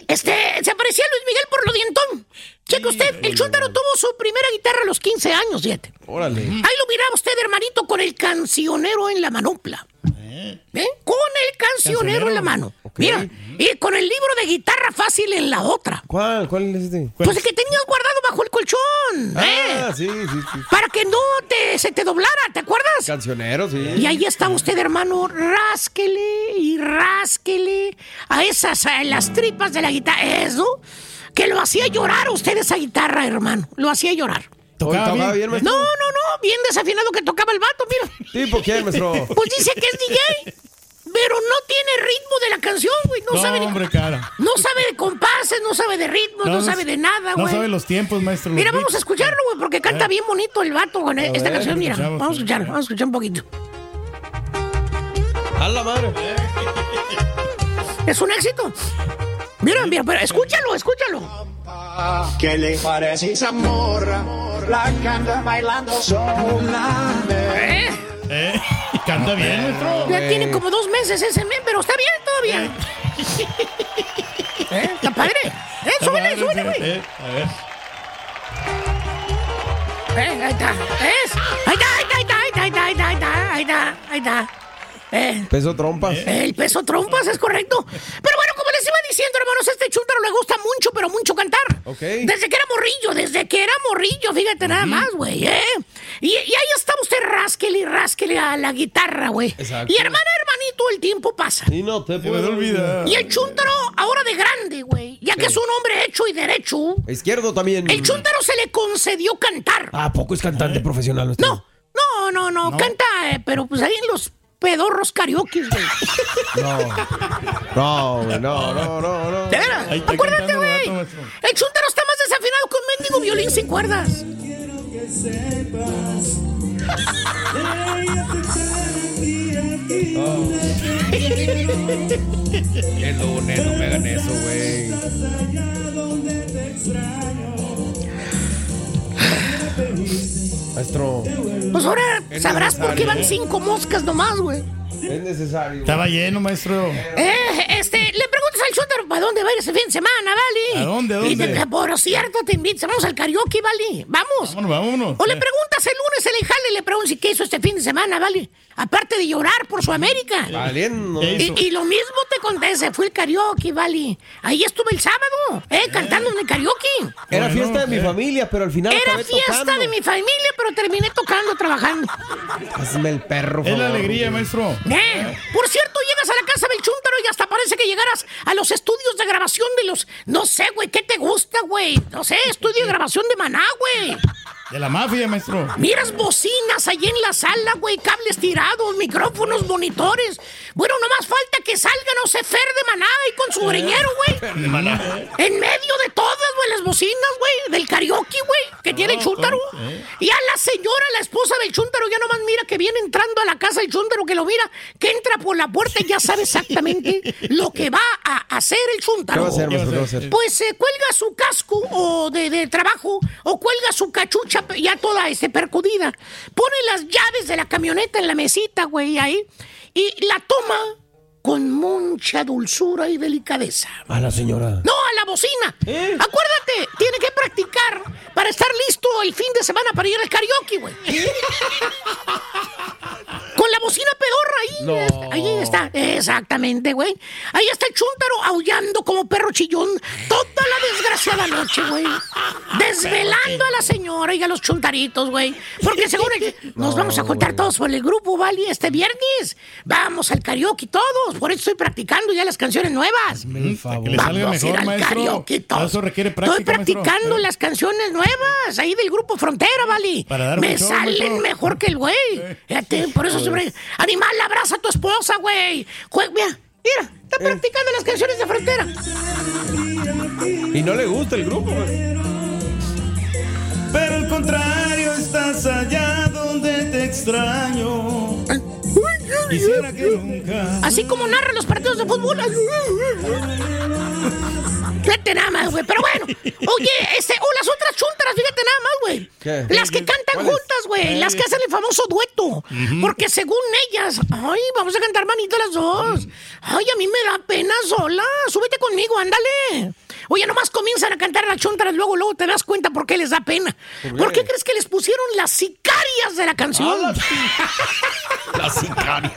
Este, se parecía a Luis Miguel por lo dientón. Cheque usted, el Chuntaro tuvo su primera guitarra a los 15 años, fíjate. Órale. Ahí lo miraba usted, hermanito, con el cancionero en la manopla. ¿Eh? Con el cancionero en la mano. Mira, y con el libro de guitarra fácil en la otra. ¿Cuál? ¿Cuál es este? Pues el que tenías guardado bajo el colchón. ¿eh? Ah, sí, sí, sí. Para que no te, se te doblara, ¿te acuerdas? Cancionero, sí. Y ahí está usted, hermano, rásquele y rásquele a esas, a las tripas de la guitarra. Eso, que lo hacía llorar usted esa guitarra, hermano. Lo hacía llorar. ¿Tocaba, ¿Tocaba bien, maestro? No, no, no, bien desafinado que tocaba el vato, mira. ¿Sí, por qué, maestro? [laughs] Pues dice que es DJ, pero no tiene ritmo de la canción, güey. No, no, sabe hombre, cara. no sabe de compases, no sabe de ritmos, no, sabe de nada, No güey. sabe los tiempos, maestro. Mira, vamos a escucharlo, güey, porque canta bien bonito el vato con esta ver, canción. Mira, vamos a escuchar, vamos a escuchar un poquito. A la madre. Es un éxito. Mira, mira, pero escúchalo, escúchalo. ¿Qué le parece esa morra? La canta bailando sola. ¿Eh? Eh, canta bien. Ya tiene como dos meses ese men, pero está bien todavía. ¿Eh? Está padre. [laughs] ¿Eh? Súbele, súbele, güey. Eh, a ver. Eh, ahí está. ¿Es? Ahí está, ahí está, ahí está, ahí está, ahí está, ahí está, ahí está, ahí está. Eh, Peso trompas. el peso trompas es correcto. Pero bueno, les iba diciendo, hermanos, a este chúntaro le gusta mucho, pero mucho cantar. Desde que era morrillo, desde que era morrillo, fíjate nada más, güey, ¿eh? Y, y ahí está usted rasquele y rasquele a la guitarra, güey. Exacto. Y hermana, hermanito, el tiempo pasa. Y no te puedo olvida. Y el chúntaro, ahora de grande, güey, ya que es un hombre hecho y derecho, Izquierdo también. el chúntaro se le concedió cantar. ¿A poco es cantante profesional? maestro? No, no, no, no, canta, eh, pero pues ahí en los pedorros karaoke, güey. No, güey, no, no, no, no. De veras, acuérdate, güey. El chúntaro está más desafinado que un mendigo violín sin cuerdas. Qué lunes, no me hagan eso, güey. Maestro, Pues ahora sabrás por qué van cinco moscas nomás, güey. Es necesario. Estaba lleno, maestro. Eh, este, le preguntas al chúntaro para dónde va a ir ese fin de semana, ¿vale? ¿A dónde, a Y dónde? te- por cierto, te invitas, vamos al karaoke, ¿vale? Vamos. Vámonos, vámonos. O le Eh, preguntas el lunes el jale y le preguntas si qué hizo este fin de semana, ¿vale? Aparte de llorar por su América. Valiendo. ¿Qué Y, y lo mismo te contesta, fue el karaoke, ¿vale? Ahí estuve el sábado, ¿eh? Cantando en el karaoke. Era Bueno, fiesta de mi eh. familia, pero al final Era fiesta tocando. de mi familia, pero terminé tocando, trabajando. Hazme el perro, Es la alegría, maestro. Eh, Por cierto, llegas a la casa del chúntaro y hasta parece que llegaras a los estudios de grabación de los... No sé, güey, ¿qué te gusta, güey? No sé, estudio de grabación de Maná, güey. De la mafia, maestro. Miras bocinas ahí en la sala, güey, cables tirados, micrófonos, monitores. Bueno, no más falta que salga, no sé, Fer de Maná y con su greñero, güey. De maná. En medio de todas, güey, las bocinas, güey, del karaoke, güey, que tiene el chúntaro. Y a señora, la esposa del chúntaro, ya nomás mira que viene entrando a la casa del chúntaro, que lo mira, que entra por la puerta y ya sabe exactamente [laughs] lo que va a hacer el ¿Qué chúntaro. va a hacer, maestro? ¿Qué va a hacer? Pues se cuelga su casco o de, de trabajo o cuelga su cachucha ya toda este, percudida. Pone las llaves de la camioneta en la mesita, güey, ahí. Y la toma con mucha dulzura y delicadeza. A la señora. No, a la bocina. Acuérdate, tiene que practicar para estar listo el fin de semana para ir al karaoke, güey. [laughs] Con la bocina pedorra ahí. está, Ahí está, exactamente, güey. Ahí está el chúntaro aullando como perro chillón toda la desgraciada noche, güey. Desvelando a la señora y a los chuntaritos, güey. Porque seguro que [laughs] nos vamos a juntar todos por el grupo, ¿vale? Este viernes. Vamos al karaoke todos. Por eso estoy practicando ya las canciones nuevas. Que le salga Vamos a ir al maestro. karaoke todos. Eso requiere Estoy práctica, maestro. practicando las canciones nuevas ahí del grupo Frontera, ¿vale? Para dar Me show, salen maestro. mejor que el güey. Fíjate, por eso Animal, abraza a tu esposa, güey. Mira, mira, está practicando las canciones de Frontera. Y no le gusta el grupo, güey. Pero al contrario, estás allá donde te extraño. Nunca. Así como narran los partidos de fútbol. Fíjate nada más, güey. Pero bueno, oye, este, o las otras chuntaras, fíjate nada más, güey. ¿Qué? Las que cantan juntas, güey. Las que hacen el famoso dueto. Porque según ellas, ay, vamos a cantar manito las dos. Ay, a mí me da pena sola. Súbete conmigo, ándale. Oye, nomás comienzan a cantar las chuntaras, luego, luego te das cuenta por qué les da pena. ¿Por ¿Por qué? crees que les pusieron las sicarias de la canción? La [laughs] sicaria.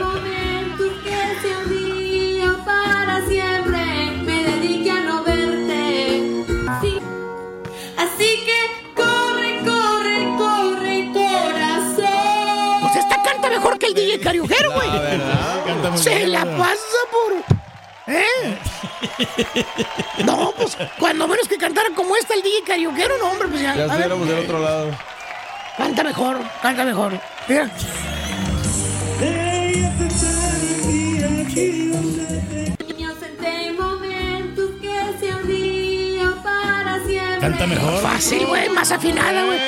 Momento que se un día para siempre me dedique a no verte. Sí. Así que corre, corre, corre, corazón. Pues esta canta mejor que el DJ Cariojero, güey. Se la pasa por. ¿Eh? No, pues cuando menos que cantara como esta el DJ Cariojero, no, hombre, pues ya. Ya estuviéramos del otro lado. canta mejor, canta mejor. Mira. Niños, entre momentos que se un día para siempre. Canta mejor. Fácil, güey, más afinada, güey.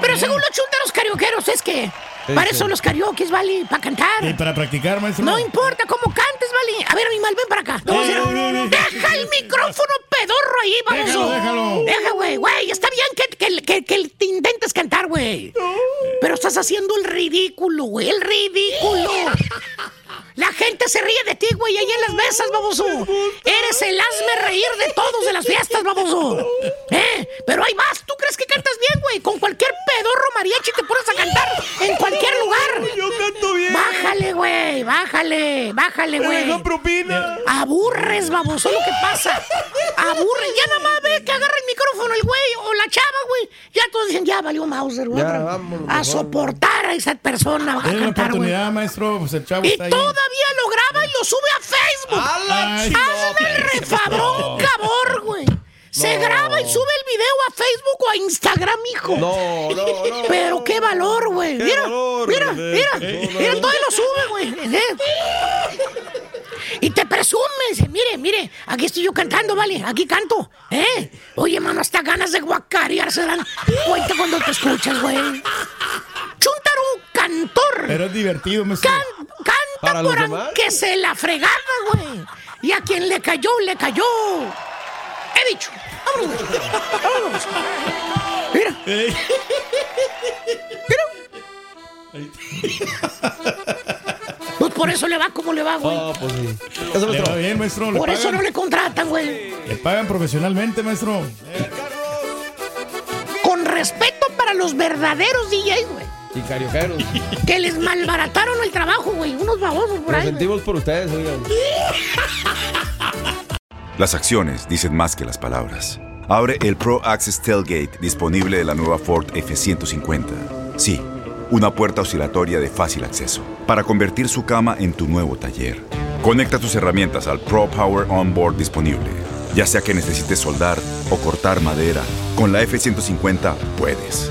Pero según los chuntaros carioqueros, es que. Para eso los karaoke, ¿vale? Para cantar. Y para practicar, maestro. No importa cómo cantes, ¿vale? A ver, animal, ven para acá. Decir- Eh, eh, eh, Deja el micrófono pedorro ahí, vamos. Déjalo, déjalo. Deja, güey, güey. Está bien que, que, que, que te intentes cantar, güey. Pero estás haciendo el ridículo, güey. El ridículo. [laughs] La gente se ríe de ti, güey, ahí en las mesas, baboso. Eres el hazme reír de todos de las fiestas, baboso. ¿Eh? Pero hay más. ¿Tú crees que cantas bien, güey? Con cualquier pedorro mariachi te pones a cantar en cualquier lugar. [laughs] Yo canto bien. Bájale, güey, bájale, bájale, güey. dejó propina. Aburres, baboso, lo que pasa. Aburres. Ya nada más ve que agarra el micrófono el güey o la chava, güey. Ya todos dicen, ya valió Mauser, güey. Ya, Otra- vámonos, A soportar a esa persona a Denle la cantar, oportunidad, maestro. Pues el chavo Y está ahí. Todavía lo graba y lo sube a Facebook. Ay, Hazme el refabrón, cabor, güey. Se No. graba y sube el video a Facebook o a Instagram, hijo. No, no, no. [laughs] Pero qué valor, güey. Mira, valor, mira, bebé. mira, valor. mira, todo lo sube, güey. ¿eh? Y te presume, dice, mire, mire, aquí estoy yo cantando, ¿vale? Aquí canto, ¿eh? Oye, mano, hasta ganas de guacarear se dan cuenta cuando te escuchas, güey. Chuntaro cantor. Pero es divertido, maestro. Can- canta ¿Para los por demás? que se la fregada, güey. Y a quien le cayó, le cayó. He dicho. Vámonos. Vámonos. Mira. Ey. Pues por eso le va como le va, güey. Ah, pues sí. Eso Le va bien, maestro. Le por eso no le contratan, güey. le pagan profesionalmente, maestro. Con respeto para los verdaderos DJs, güey. Y cariocaros. [laughs] Que les malbarataron el trabajo, güey. Unos babosos por ahí. sentimos por ustedes, oigan. [laughs] Las acciones dicen más que las palabras. Abre el Pro Access Tailgate disponible de la nueva Ford F-150. Sí, una puerta oscilatoria de fácil acceso para convertir su cama en tu nuevo taller. Conecta tus herramientas al Pro Power Onboard disponible. Ya sea que necesites soldar o cortar madera, con la F-150 puedes.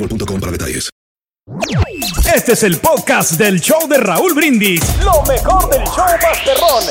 boostmobile.com para detalles. Este es el podcast del show de Raúl Brindis. Lo mejor del show Masterrón.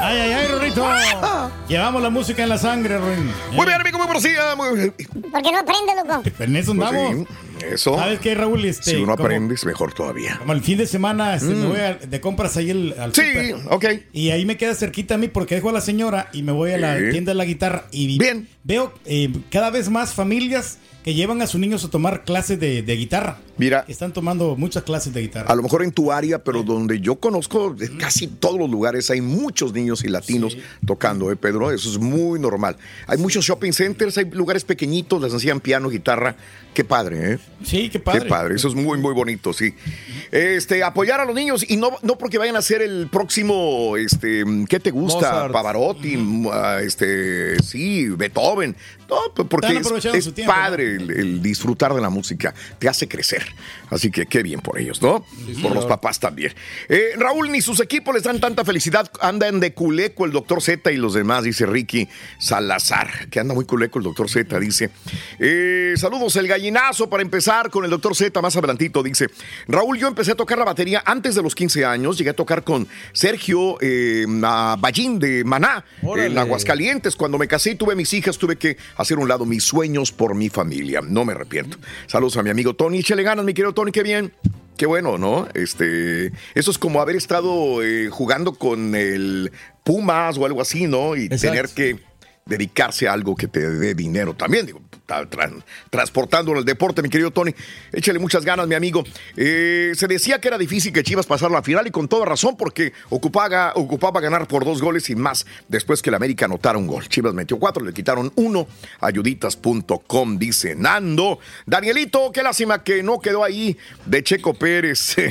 Ay, ay, ay, Rorrito. [laughs] Llevamos la música en la sangre, Ruin. Muy bien, amigo, muy buenos días. Muy bien. ¿Por qué no aprende, loco? En eso Pues andamos. sí, eso. ¿Sabes qué, Raúl? Este, si uno como- aprende, es mejor todavía. Como el fin de semana este, Mm. me voy a- de compras ahí el- al Sí, súper. ok. Y ahí me queda cerquita a mí porque dejo a la señora y me voy a la Sí. tienda de la guitarra y veo eh, cada vez más familias que llevan a sus niños a tomar clases de, de guitarra. Mira. Están tomando muchas clases de guitarra. A lo mejor en tu área, pero donde yo conozco, de casi todos los lugares hay muchos niños y latinos tocando, ¿eh, Pedro? Eso es muy normal. Hay muchos shopping centers, hay lugares pequeñitos, les enseñan piano, guitarra. Qué padre, ¿eh? Sí, qué padre. Qué padre, eso es muy, muy bonito, sí. Este, apoyar a los niños y no, no porque vayan a ser el próximo, este, ¿qué te gusta? Mozart. Pavarotti, mm, ah, este, sí, Beethoven. No, pues porque es, tiempo, padre el, el disfrutar de la música, te hace crecer. Así que qué bien por ellos, ¿no? por los papás también. Eh, Raúl, ni sus equipos les dan tanta felicidad. Andan de culeco el doctor Z y los demás, dice Ricky Salazar, que anda muy culeco el doctor Z, dice. Eh, saludos, el gallinazo para empezar con el doctor Z más adelantito, dice. Raúl, yo empecé a tocar la batería antes de los 15 años. Llegué a tocar con Sergio eh, Ballín de Maná, Órale. en Aguascalientes. Cuando me casé y tuve mis hijas, tuve que hacer un lado mis sueños por mi familia. No me arrepiento. Saludos a mi amigo Tony. Échale ganas, mi querido Tony, qué bien. Qué bueno, ¿no? Este, eso es como haber estado eh, jugando con el Pumas o algo así, ¿no? Y Exacto. tener que dedicarse a algo que te dé dinero también. Digo, tra- tra- transportándolo al deporte, mi querido Tony. Échale muchas ganas, mi amigo. Eh, se decía que era difícil que Chivas pasara la final y con toda razón porque ocupaba, ocupaba ganar por dos goles y más después que el América anotara un gol. Chivas metió cuatro, le quitaron uno. Ayuditas.com dice Nando. Danielito, qué lástima que no quedó ahí de Checo Pérez. [laughs]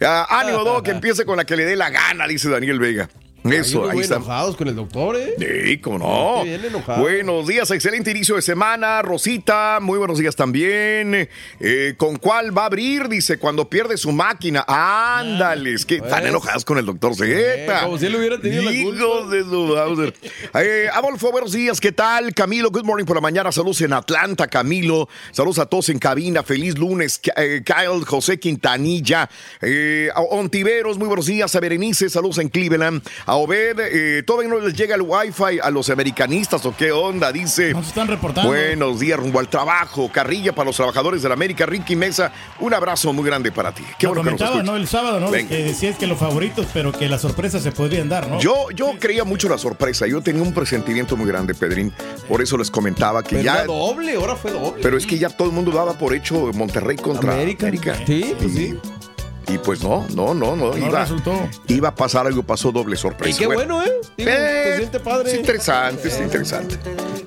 Ah, ánimo, que [laughs] empiece con la que le dé la gana, dice Daniel Vega. Eso, Ahí ahí muy está. enojados con el doctor, ¿eh? Sí, cómo no. Bien. Buenos días, excelente inicio de semana. Rosita, muy buenos días también. Eh, ¿Con cuál va a abrir? Dice, cuando pierde su máquina. Ándales, que están pues. enojadas con el doctor Eh, Zeta. como si él hubiera tenido la culpa. Hijos de su Bowser. Eh, Adolfo, buenos días, ¿qué tal? Camilo, good morning por la mañana. Saludos en Atlanta, Camilo. Saludos a todos en cabina. Feliz lunes. Eh, Kyle, José Quintanilla. Eh, Ontiveros, muy buenos días. A Berenice, saludos en Cleveland. A Obed, eh, todavía no les llega el wifi a los americanistas o qué onda, dice. Nos están reportando. Buenos días, rumbo al trabajo. Carrilla para los trabajadores de la América. Ricky Mesa, un abrazo muy grande para ti. Qué Lo bueno que nos comentaba. ¿no? El sábado, ¿no? Venga. Que decías que los favoritos, pero que las sorpresas se podrían dar, ¿no? Yo, yo creía mucho la sorpresa. Yo tenía un presentimiento muy grande, Pedrín. Por eso les comentaba que Pero ya. era doble, ahora fue doble. Pero es que ya todo el mundo daba por hecho Monterrey contra América. América. Sí, pues sí. Y pues no, no, no, no. No iba, resultó. iba a pasar algo, pasó doble sorpresa. Y qué bueno, ¿eh? Digo, Eh, siente padre. Es interesante, es interesante.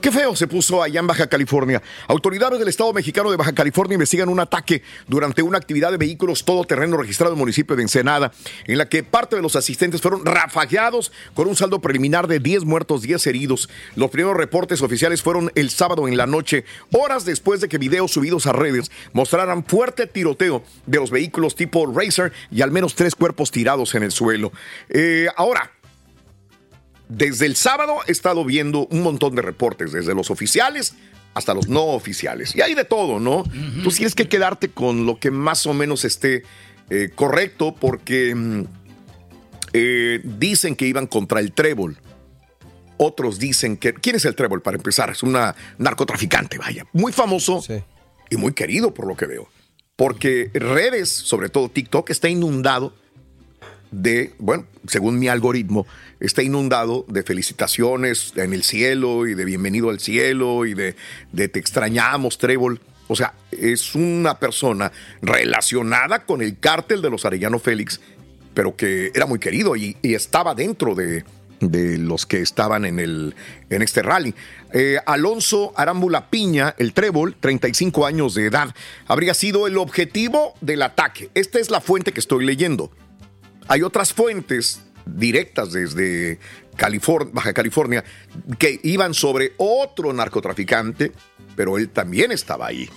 Qué feo se puso allá en Baja California. Autoridades del Estado mexicano de Baja California investigan un ataque durante una actividad de vehículos todoterreno registrado en el municipio de Ensenada, en la que parte de los asistentes fueron rafagueados con un saldo preliminar de 10 muertos, 10 heridos. Los primeros reportes oficiales fueron el sábado en la noche, horas después de que videos subidos a redes mostraran fuerte tiroteo de los vehículos tipo Racer y al menos tres cuerpos tirados en el suelo. Eh, ahora, desde el sábado he estado viendo un montón de reportes, desde los oficiales hasta los no oficiales. Y hay de todo, ¿no? Tú tienes que quedarte con lo que más o menos esté eh, correcto porque mm, eh, dicen que iban contra el trébol. Otros dicen que... ¿Quién es el trébol para empezar? Es una narcotraficante, vaya. Muy famoso y muy querido por lo que veo. Porque redes, sobre todo TikTok, está inundado de, bueno, según mi algoritmo, está inundado de felicitaciones en el cielo y de bienvenido al cielo y de, de te extrañamos, Trébol. O sea, es una persona relacionada con el cártel de los Arellano Félix, pero que era muy querido y, y estaba dentro de, de los que estaban en, el, en este rally. Eh, Alonso Arámbula Piña, el trébol, 35 años de edad, habría sido el objetivo del ataque. Esta es la fuente que estoy leyendo. Hay otras fuentes directas desde California, Baja California que iban sobre otro narcotraficante, pero él también estaba ahí.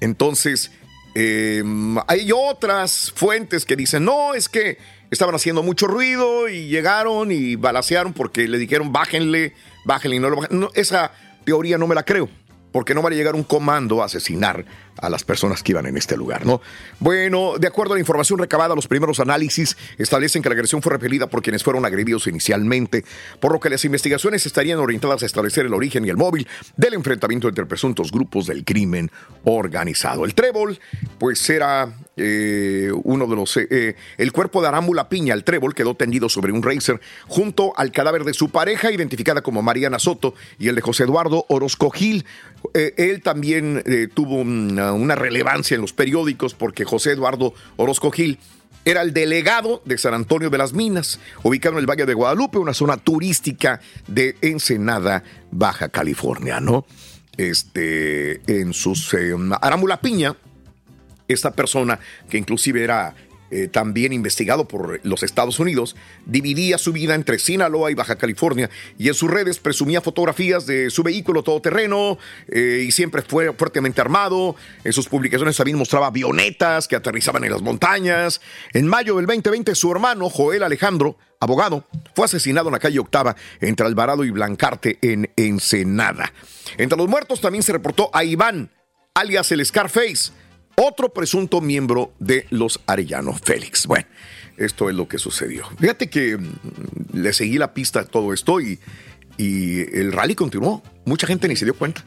Entonces, eh, hay otras fuentes que dicen, no, es que estaban haciendo mucho ruido y llegaron y balacearon porque le dijeron, bájenle, bájenle y no lo bajen. Esa teoría no me la creo, porque no va a llegar un comando a asesinar a las personas que iban en este lugar, ¿no? Bueno, de acuerdo a la información recabada, los primeros análisis establecen que la agresión fue repelida por quienes fueron agredidos inicialmente, por lo que las investigaciones estarían orientadas a establecer el origen y el móvil del enfrentamiento entre presuntos grupos del crimen organizado. El trébol, pues era eh, uno de los... eh, eh, el cuerpo de Arámbula Piña, el trébol, quedó tendido sobre un racer junto al cadáver de su pareja, identificada como Mariana Soto, y el de José Eduardo Orozco Gil. Eh, él también tuvo una, una relevancia en los periódicos porque José Eduardo Orozco Gil era el delegado de San Antonio de las Minas, ubicado en el Valle de Guadalupe, una zona turística de Ensenada, Baja California, ¿no? Este, en sus eh, Piña, esta persona que inclusive era eh, también investigado por los Estados Unidos, dividía su vida entre Sinaloa y Baja California y en sus redes presumía fotografías de su vehículo todoterreno eh, y siempre fue fuertemente armado. En sus publicaciones también mostraba avionetas que aterrizaban en las montañas. En mayo del 2020 su hermano Joel Alejandro, abogado, fue asesinado en la calle Octava entre Alvarado y Blancarte en Ensenada. Entre los muertos también se reportó a Iván, alias el Scarface, otro presunto miembro de los Arellano Félix. Bueno, esto es lo que sucedió. Fíjate que mm, le seguí la pista a todo esto y, y el rally continuó. Mucha gente ni se dio cuenta.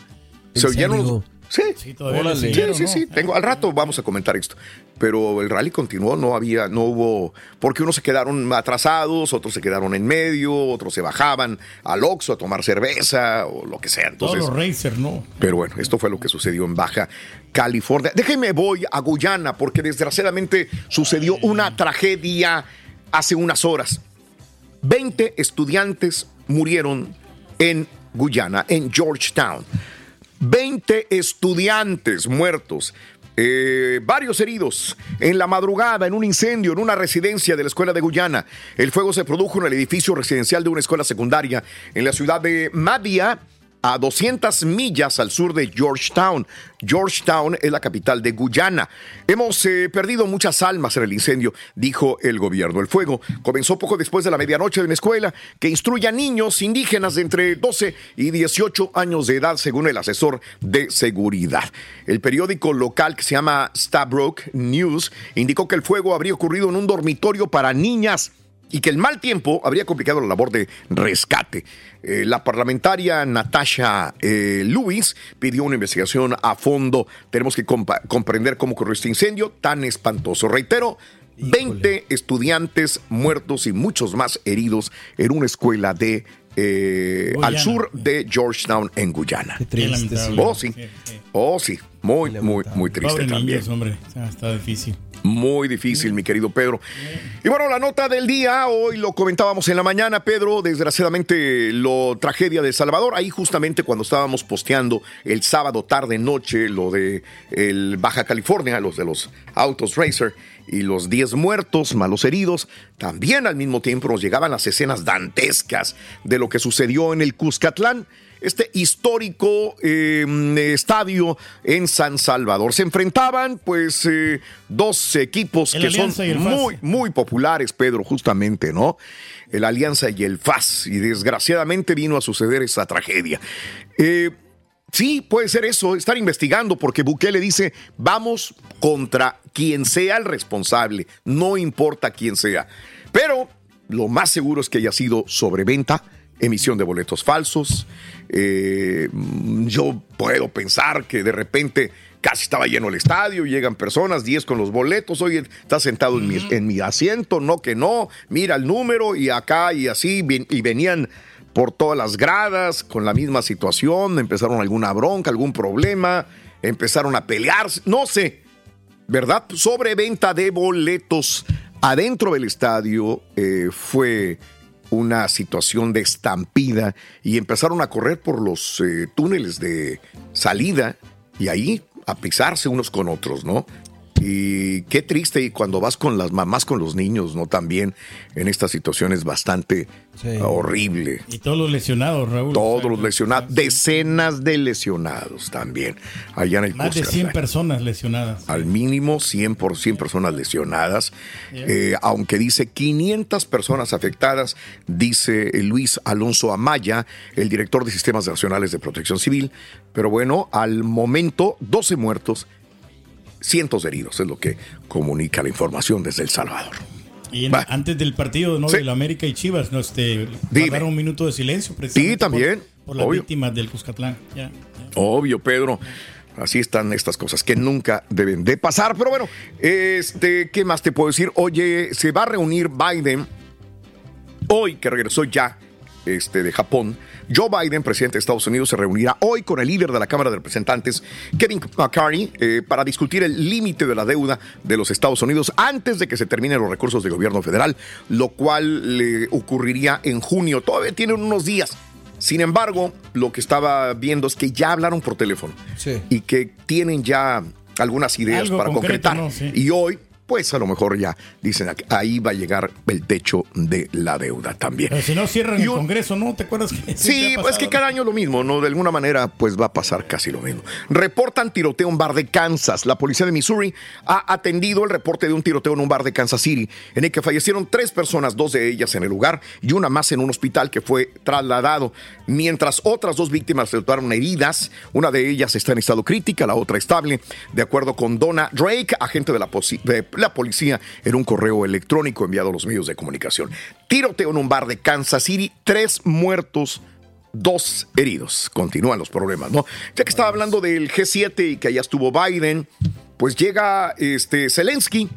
Se oyeron Sí, Sí, todavía sí, siguieron, sí, ¿no? sí. Tengo, al rato vamos a comentar esto. Pero el rally continuó, no había, no hubo, porque unos se quedaron atrasados, otros se quedaron en medio, otros se bajaban al Oxxo a tomar cerveza o lo que sea. Todos Entonces, los racers, ¿no? pero bueno, esto fue lo que sucedió en Baja California. Déjenme voy a Guyana porque desgraciadamente sucedió una tragedia hace unas horas. 20 estudiantes murieron en Guyana, en Georgetown. 20 estudiantes muertos. eh, varios heridos en la madrugada en un incendio en una residencia de la escuela de Guyana. El fuego se produjo en el edificio residencial de una escuela secundaria en la ciudad de Madia, a 200 millas al sur de Georgetown. Georgetown es la capital de Guyana. Hemos eh, perdido muchas almas en el incendio, dijo el gobierno. El fuego comenzó poco después de la medianoche de una escuela que instruye a niños indígenas de entre 12 y 18 años de edad, según el asesor de seguridad. El periódico local que se llama Stabrook News indicó que el fuego habría ocurrido en un dormitorio para niñas y que el mal tiempo habría complicado la labor de rescate. Eh, la parlamentaria Natasha eh, Lewis pidió una investigación a fondo. Tenemos que comprender cómo ocurrió este incendio tan espantoso. Reitero, 20 estudiantes muertos y muchos más heridos en una escuela de eh, al sur de Georgetown en Guyana. Qué triste. Oh, sí. Oh, sí. Muy, muy, muy triste Pobre también. niños, hombre. O sea, está difícil. Muy difícil, mi querido Pedro. Y bueno, la nota del día, hoy lo comentábamos en la mañana, Pedro, desgraciadamente lo tragedia de Salvador, ahí justamente cuando estábamos posteando el sábado tarde noche lo de el Baja California, los de los autos racer y los 10 muertos, malos heridos, también al mismo tiempo nos llegaban las escenas dantescas de lo que sucedió en el Cuscatlán este histórico eh, estadio en San Salvador. Se enfrentaban, pues, eh, dos equipos El que son Alianza muy, muy populares, Pedro, justamente, ¿no? El Alianza y el FAS. Y desgraciadamente vino a suceder esa tragedia. Eh, sí, puede ser eso, estar investigando, porque Bukele dice, vamos contra quien sea el responsable, no importa quién sea. Pero lo más seguro es que haya sido sobreventa, emisión de boletos falsos. Eh, yo puedo pensar que de repente casi estaba lleno el estadio, llegan personas, 10 con los boletos, oye, está sentado en mi, en mi asiento, no que no, mira el número y acá y así, y venían por todas las gradas con la misma situación, empezaron alguna bronca, algún problema, empezaron a pelear, no sé, ¿verdad? Sobreventa de boletos adentro del estadio eh, fue una situación de estampida y empezaron a correr por los eh, túneles de salida y ahí a pisarse unos con otros, ¿no? Y qué triste y cuando vas con las mamás con los niños, ¿no? También en estas situaciones bastante horrible. Y todos los lesionados, Raúl. Todos los lesionados, decenas de lesionados también allá en el Más de Cuscatlán. 100 personas lesionadas. Al mínimo 100 por 100 personas lesionadas, Eh, aunque dice 500 personas afectadas, dice Luis Alonso Amaya, el director de Sistemas Nacionales de Protección Civil. Pero bueno, al momento, 12 muertos, cientos de heridos, es lo que comunica la información desde El Salvador. Y en- antes del partido ¿no? de la América y Chivas, ¿no? Este, guardaron un minuto de silencio precisamente Sí, también, por, por las obvio. víctimas del Cuscatlán. Ya. Obvio, Pedro. Así están estas cosas que nunca deben de pasar. Pero bueno, este, ¿qué más te puedo decir? Oye, se va a reunir Biden hoy, que regresó ya este, de Japón. Joe Biden, presidente de Estados Unidos, se reunirá hoy con el líder de la Cámara de Representantes, Kevin McCarthy, eh, para discutir el límite de la deuda de los Estados Unidos antes de que se terminen los recursos del gobierno federal, lo cual le ocurriría en junio. Todavía tienen unos días. Sin embargo, lo que estaba viendo es que ya hablaron por teléfono y que tienen ya algunas ideas Algo para concreto, concretar. ¿no? Sí. Y hoy, pues a lo mejor ya dicen que ahí va a llegar el techo de la deuda también. Pero si no cierran el Congreso, ¿no? ¿Te acuerdas que [laughs] Sí, pues que cada año lo mismo, ¿no? De alguna manera, pues va a pasar casi lo mismo. Reportan tiroteo en un bar de Kansas. La policía de Missouri ha atendido el reporte de un tiroteo en un bar de Kansas City, en el que fallecieron tres personas, dos de ellas en el lugar y una más en un hospital que fue trasladado, mientras otras dos víctimas resultaron heridas. Una de ellas está en estado crítica, la otra estable. De acuerdo con Donna Drake, agente de la, de la policía, en un correo electrónico enviado a los medios de comunicación. Tiroteo en un bar de Kansas City, tres muertos dos heridos. Continúan los problemas, ¿no? Ya que estaba hablando del G7 y que allá estuvo Biden, pues llega este Zelensky,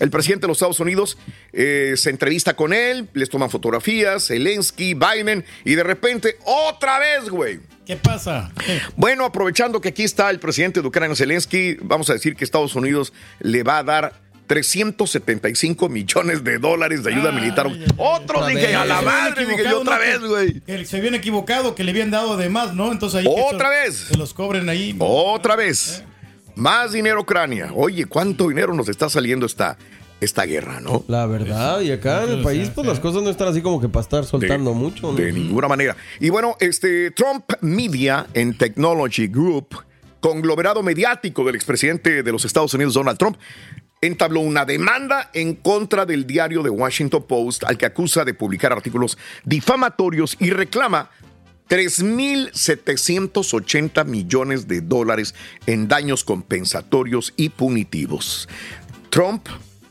el presidente de los Estados Unidos, eh, se entrevista con él, les toman fotografías, Zelensky, Biden, y de repente, otra vez, güey. ¿Qué pasa? Bueno, aprovechando que aquí está el presidente de Ucrania, Zelensky, vamos a decir que Estados Unidos le va a dar 375 millones de dólares de ayuda militar. Otro, dije, a la madre, dije yo otra ¿no? vez, güey. se habían equivocado, que le habían dado de más, ¿no? Entonces ahí. Otra se- vez. Se los cobren ahí. Otra vez. Más dinero Ucrania. Oye, ¿cuánto dinero nos está saliendo esta, esta guerra, no? La verdad, y acá en el país, pues las cosas no están así como que para estar soltando mucho. ¿no? De ninguna manera. Y bueno, este Trump Media and Technology Group, conglomerado mediático del expresidente de los Estados Unidos, Donald Trump, entabló una demanda en contra del diario The Washington Post, al que acusa de publicar artículos difamatorios y reclama 3.780 millones de dólares en daños compensatorios y punitivos. Trump,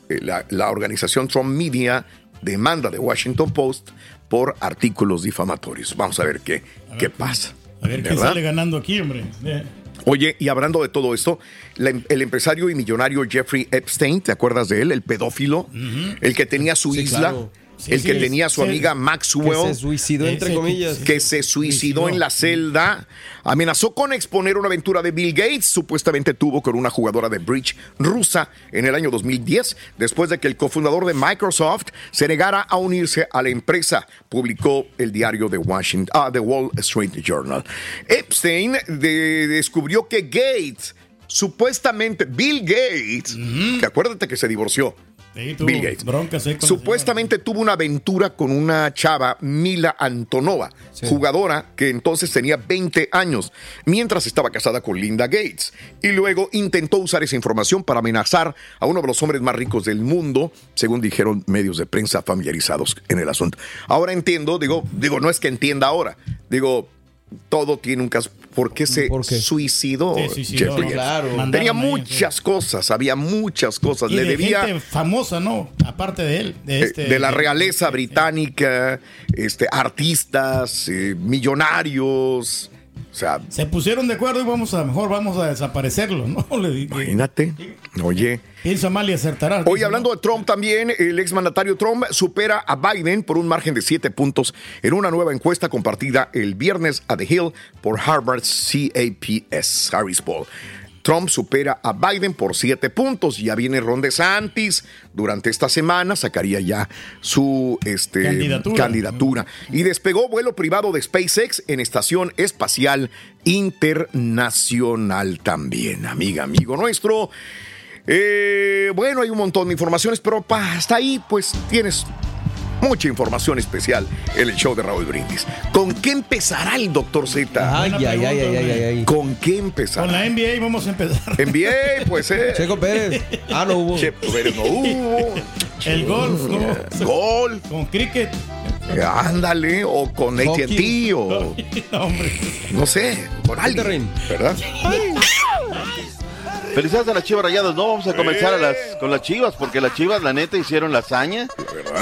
eh, la, la organización Trump Media, demanda de Washington Post por artículos difamatorios. Vamos a ver qué, qué pasa. A ver ¿Verdad? sale ganando aquí, hombre. Eh. Oye, y hablando de todo esto, la- el empresario y millonario Jeffrey Epstein, ¿te acuerdas de él? El pedófilo, el que tenía su Sí, isla, claro. Sí, el que tenía su se- amiga Maxwell. que se suicidó, entre comillas. Que se suicidó en la celda. Amenazó con exponer una aventura de Bill Gates, supuestamente tuvo con una jugadora de bridge rusa en el año 2010, después de que el cofundador de Microsoft se negara a unirse a la empresa, publicó el diario de Washington, ah, The Wall Street Journal. Epstein de- descubrió que Gates, supuestamente Bill Gates, que acuérdate que se divorció. Sí, Bill Gates. broncas Supuestamente tuvo una aventura con una chava, Mila Antonova, jugadora que entonces tenía 20 años, mientras estaba casada con Linda Gates. Y luego intentó usar esa información para amenazar a uno de los hombres más ricos del mundo, según dijeron medios de prensa familiarizados en el asunto. Ahora entiendo, digo, digo, no es que entienda ahora, digo, todo tiene un caso. ¿Por qué se suicidó Se suicidó, Jeffrey? claro. Tenía muchas cosas, había muchas cosas. Y Le de debía gente famosa, ¿no? Aparte de él. De, eh, este, de la realeza británica, este, artistas, eh, millonarios. Sea, Se pusieron de acuerdo y vamos a mejor vamos a desaparecerlo, ¿no? [laughs] Le dije, imagínate. Oye. piensa mal y acertará. Hoy hablando de Trump también, el exmandatario Trump supera a Biden por un margen de siete puntos en una nueva encuesta compartida el viernes a The Hill por Harvard CAPS, Harris Poll. Trump supera a Biden por siete puntos. Ya viene Ron DeSantis. Durante esta semana sacaría ya su este, Candidatura. candidatura. Y despegó vuelo privado de SpaceX en Estación Espacial Internacional también, amiga, amigo nuestro. Eh, bueno, hay un montón de informaciones, pero pa, hasta ahí pues tienes mucha información especial en el show de Raúl Brindis. ¿Con qué empezará el doctor Z? Ay, ay, ay, ay, ay, ay, ay. ¿Con qué empezará? Con la NBA vamos a empezar. NBA, pues eh. [laughs] Checo Pérez. Ah, no hubo. Checo Pérez no hubo. El golf, ¿no? Gol. Con cricket. Ándale, o con. AT&T o [laughs] No, hombre. no sé, con alguien, ¿verdad? Felicidades a las Chivas Rayadas, no vamos a comenzar a las, con las Chivas, porque las Chivas la neta hicieron la hazaña,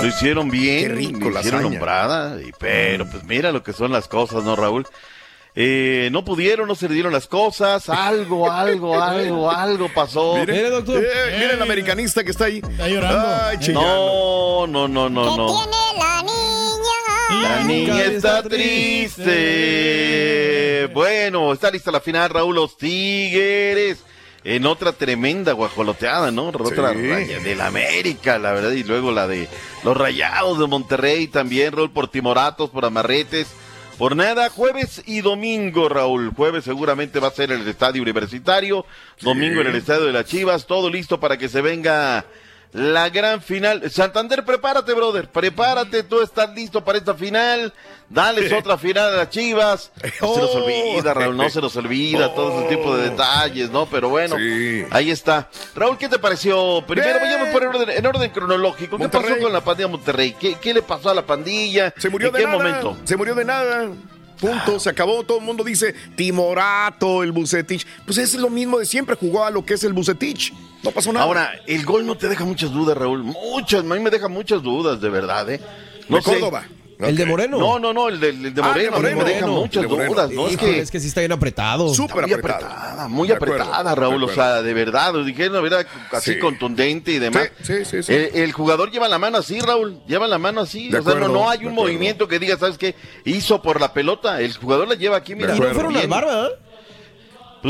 lo hicieron bien, Qué rico lo la hicieron nombrada, y, pero pues mira lo que son las cosas, ¿no, Raúl? Eh, no pudieron, no se le dieron las cosas, algo, algo, [laughs] algo, algo pasó. Mire, doctor. eh, miren el americanista que está ahí. Está llorando. Ay. No, no, no, no, ¿Qué no. tiene la niña? La niña está triste. Bueno, está lista la final, Raúl, los Tigres. En otra tremenda guajoloteada, ¿no? Otra Sí. raya del América, la verdad. Y luego la de los Rayados de Monterrey también, Raúl, por timoratos, por amarretes. Por nada, jueves y domingo, Raúl. Jueves seguramente va a ser el estadio universitario. Domingo en el estadio de las Chivas. Todo listo para que se venga la gran final. Santander, prepárate, brother. Prepárate, tú estás listo para esta final. Dales otra final a las Chivas. [laughs] No se nos olvida, Raúl, no se nos olvida [laughs] todo ese tipo de detalles, ¿no? Pero bueno, Sí. ahí está. Raúl, ¿qué te pareció? Primero, Bien. vayamos por orden, en orden cronológico. ¿Qué Monterrey. pasó con la pandilla Monterrey? ¿Qué, qué le pasó a la pandilla? Se murió ¿En de qué nada. momento? Se murió de nada. Punto, se acabó. Todo el mundo dice Timorato, el Bucetich. Pues es lo mismo de siempre. Jugó a lo que es el Bucetich. No pasó nada. Ahora, el gol no te deja muchas dudas, Raúl. Muchas, a mí me deja muchas dudas, de verdad, ¿eh? No de sé. Córdoba. El de. Moreno. No, no, no, el de, el de Ah, Moreno, de Moreno, me deja muchas de Moreno. dudas, ¿no? Es que es que sí está bien apretado. Súper muy apretado. apretada, muy apretada, Raúl, o sea, de verdad, lo dijeron de verdad así Sí. contundente y demás. Sí, sí, sí, sí. El, el jugador lleva la mano así, Raúl, lleva la mano así, De o sea, no, acuerdo, no hay un movimiento que diga, ¿sabes qué? Hizo por la pelota, el jugador la lleva aquí, mira. Y no fueron bien. al barba,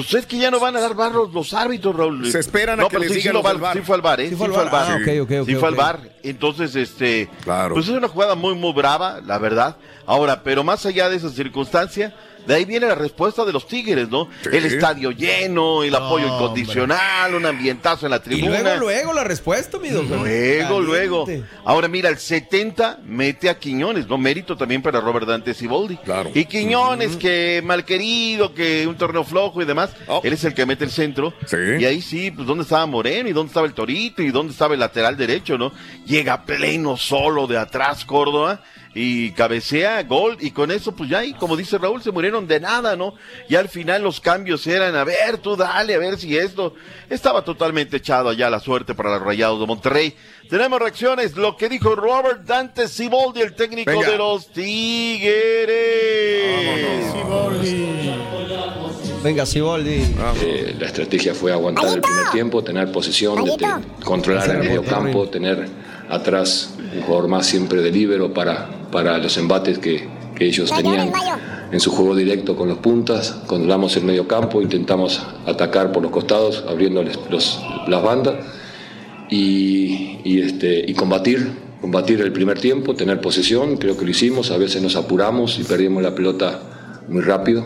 Pues es que ya no van a dar barros los árbitros, Raúl. Se esperan a no, que pero les sí, digan sí, del VAR. sí fue al bar, ¿eh? Sí fue al VAR. Ah, ok, ok, ok, Sí fue al bar. Entonces, este. Claro. Pues es una jugada muy, muy brava, la verdad. Ahora, pero más allá de esa circunstancia, de ahí viene la respuesta de los Tigres, ¿no? Sí. El estadio lleno, el apoyo incondicional, un ambientazo en la Y tribuna. luego, luego la respuesta, mi doctor. Luego, luego. Ahora mira, el 70 mete a Quiñones, ¿no? Mérito también para Robert Dante Siboldi. Claro. Y Quiñones, que mal querido, que un torneo flojo y demás, Oh. él es el que mete el centro. Sí. Y ahí sí, pues dónde estaba Moreno y dónde estaba el Torito y dónde estaba el lateral derecho, ¿no? Llega pleno solo de atrás Córdoba y cabecea, gol, y con eso, pues ya, y como dice Raúl, se murieron de nada, ¿no? Y al final los cambios eran, a ver, tú dale, a ver si esto. Estaba totalmente echado allá la suerte para los rayados de Monterrey. Tenemos reacciones, lo que dijo Robert Dante Siboldi, el técnico Venga. de los Tigres. Venga, Siboldi. Eh, la estrategia fue aguantar el primer tiempo, tener posesión, de- de controlar el medio campo, tener atrás un jugador más siempre de líbero para, para los embates que, que ellos tenían en su juego directo con los puntas. Controlamos el medio campo, intentamos atacar por los costados, abriéndoles los- las bandas y, y, este, y combatir, combatir el primer tiempo, tener posesión, creo que lo hicimos, a veces nos apuramos y perdimos la pelota muy rápido,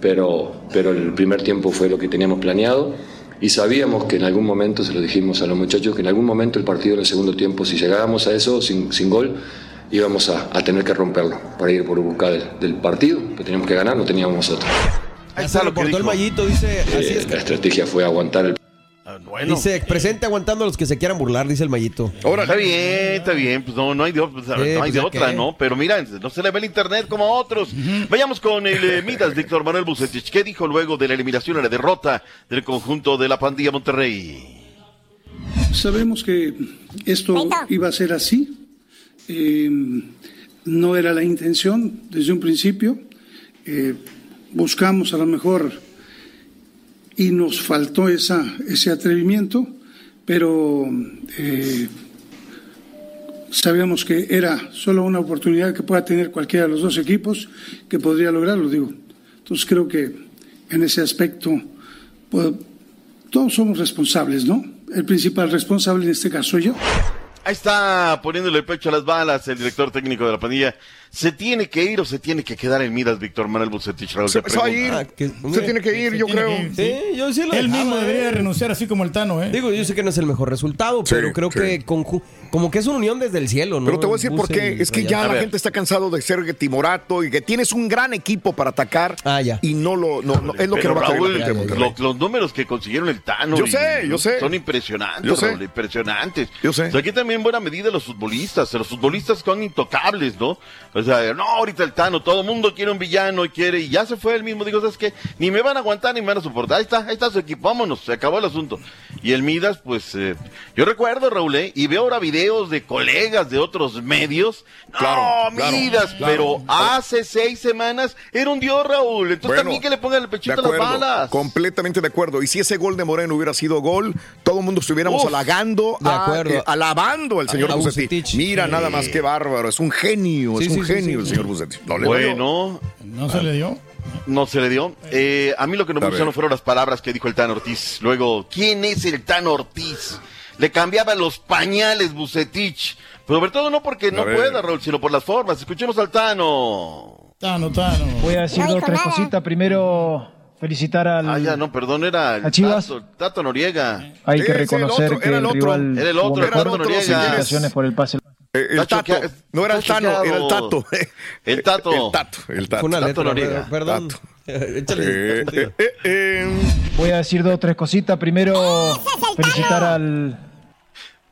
pero, pero el primer tiempo fue lo que teníamos planeado y sabíamos que en algún momento, se lo dijimos a los muchachos, que en algún momento el partido en el segundo tiempo, si llegábamos a eso sin, sin gol, íbamos a, a tener que romperlo para ir por buscar del, del partido, que teníamos que ganar, no teníamos otra. Ahí se reportó el mallito, dice, así Eh, es la estrategia fue aguantar el Dice, presente aguantando a los que se quieran burlar, dice el mallito. Está bien, está bien, pues no, no hay de, pues, no hay pues, de ¿ya otra, qué? ¿no? Pero mira, no se le ve el internet como a otros. Vayamos con el eh, Midas, Víctor Manuel Bucetich. ¿Qué dijo luego de la eliminación y la derrota del conjunto de la pandilla Monterrey? Sabemos que esto iba a ser así. Eh, no era la intención desde un principio. Eh, buscamos a lo mejor y nos faltó esa, ese atrevimiento, pero eh, sabíamos que era solo una oportunidad que pueda tener cualquiera de los dos equipos que podría lograrlo, digo. Entonces creo que en ese aspecto po- todos somos responsables, ¿no? El principal responsable en este caso yo. Ahí está poniéndole el pecho a las balas el director técnico de la pandilla. ¿Se tiene que ir o se tiene que quedar en Midas, Víctor Manuel Bucetich? Raúl, Se, se va a ir. pregunto. se tiene que ir, yo creo. que ir, Sí, yo sí lo Él dejaba, mismo ¿eh? debería renunciar así como el Tano, ¿eh? Digo, yo sé que no es el mejor resultado, Sí, pero creo sí. que conju- como que es una unión desde el cielo, ¿no? Pero te voy a decir por qué. Es que ya la ver. gente está cansado de ser timorato y que tienes un gran equipo para atacar. Ah, ya. Y no lo. No, no- es lo que no va a Raúl, lo- los números que consiguieron el Tano Yo y- sé, yo sé. son impresionantes, Yo sé. Raúl, impresionantes. Yo sé. O sea, aquí también buena medida los futbolistas, los futbolistas son intocables, ¿no? O sea, no, ahorita el Tano, todo el mundo quiere un villano y quiere, y ya se fue el mismo, digo, ¿sabes qué? Ni me van a aguantar ni me van a soportar, ahí está, ahí está su equipo, vámonos, se acabó el asunto. Y el Midas, pues, eh, yo recuerdo, Raúl, ¿eh? y veo ahora videos de colegas de otros medios, no, Claro, Midas, claro. pero hace seis semanas era un dios, Raúl, entonces Bueno, también que le pongan el De pechito a las balas. completamente de acuerdo. Y si ese gol de Moreno hubiera sido gol, todo el mundo estuviéramos Uf. halagando, De a- acuerdo. eh, alabando al señor Bucetich. Mira nada más qué bárbaro, es un genio, Sí, es un sí, sí, genio sí. el señor Bucetich. No le valió. Bueno, No se le dio. no se le dio. Eh, a mí lo que no me gustaron fueron las palabras que dijo el Tan Ortiz. Luego, ¿quién es el Tan Ortiz? Le cambiaba los pañales Bucetich. Pero sobre todo no porque no pueda, Raúl, sino por las formas. Escuchemos al Tano. Tano, Tano. Voy a decir No tres nada. cositas. Primero, felicitar al. Ah, ya, no, perdón, era el ¿A Chivas? Tato, Tato Noriega. Hay que el reconocer otro, que era el, el otro. rival. Era el otro, era Noriega. Felicitaciones por el pase. Eh, el tato, no era el Tano, era el. Tato. [laughs] El Tato. El Tato, el Tato. Fue una Tato letra, Noriega. perdón. Tato. [laughs] Échale. Eh, eh. Voy a decir dos, tres cositas. Primero, felicitar al.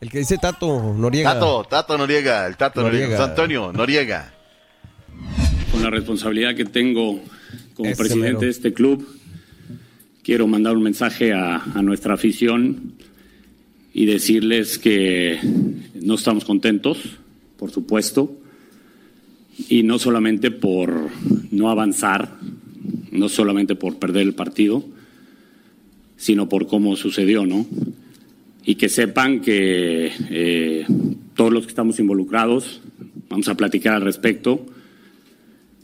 El que dice Tato Noriega. Tato, Tato Noriega, el Tato Noriega. Antonio Noriega. Con la responsabilidad que tengo como Ese presidente mero. de este club, quiero mandar un mensaje a, a nuestra afición y decirles que no estamos contentos, por supuesto, y no solamente por no avanzar, no solamente por perder el partido, sino por cómo sucedió, ¿no? Y que sepan que eh, todos los que estamos involucrados vamos a platicar al respecto.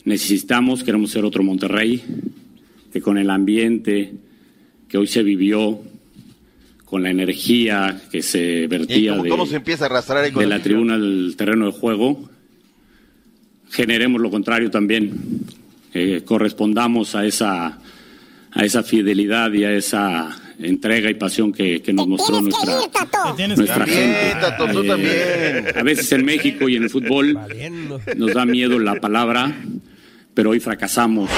Necesitamos, queremos ser otro Monterrey, que con el ambiente que hoy se vivió, con la energía que se ¿Y vertía cómo, de, cómo se empieza a arrastrar de la tribuna al terreno de juego, generemos lo contrario también, eh, correspondamos a esa, a esa fidelidad y a esa entrega y pasión que, que nos mostró Tienes que nuestra, ir, nuestra También, gente. Tato, tú Eh. A veces en México y en el fútbol Valiendo. nos da miedo la palabra, pero hoy fracasamos.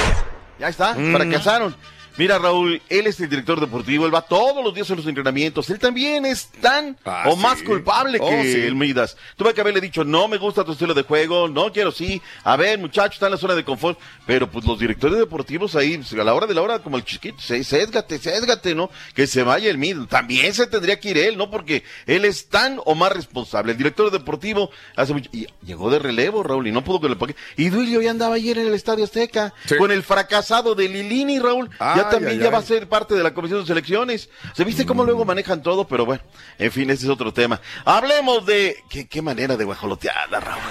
Ya está, Mm. fracasaron. Mira, Raúl, él es el director deportivo, él va todos los días a los entrenamientos. Él también es tan Ah, o sí. más culpable Oh, que sí. el Midas. Tuve que haberle dicho, no me gusta tu estilo de juego, no quiero sí. A ver, muchachos, está en la zona de confort. Pero pues los directores deportivos ahí, pues, a la hora de la hora, como el chiquito, sé- sésgate, sésgate, ¿no? Que se vaya el Midas. También se tendría que ir él, ¿no? Porque él es tan o más responsable. El director deportivo hace mucho. Y llegó de relevo, Raúl, y no pudo con el paquete. Y Duilio ya andaba ayer en el Estadio Azteca, Sí. con el fracasado de Lilini, Raúl. ya También ay, ya ay. va a ser parte de la comisión de selecciones. ¿Se viste cómo luego manejan todo? Pero bueno, en fin, ese es otro tema. Hablemos de qué, qué manera de guajoloteada, Raúl.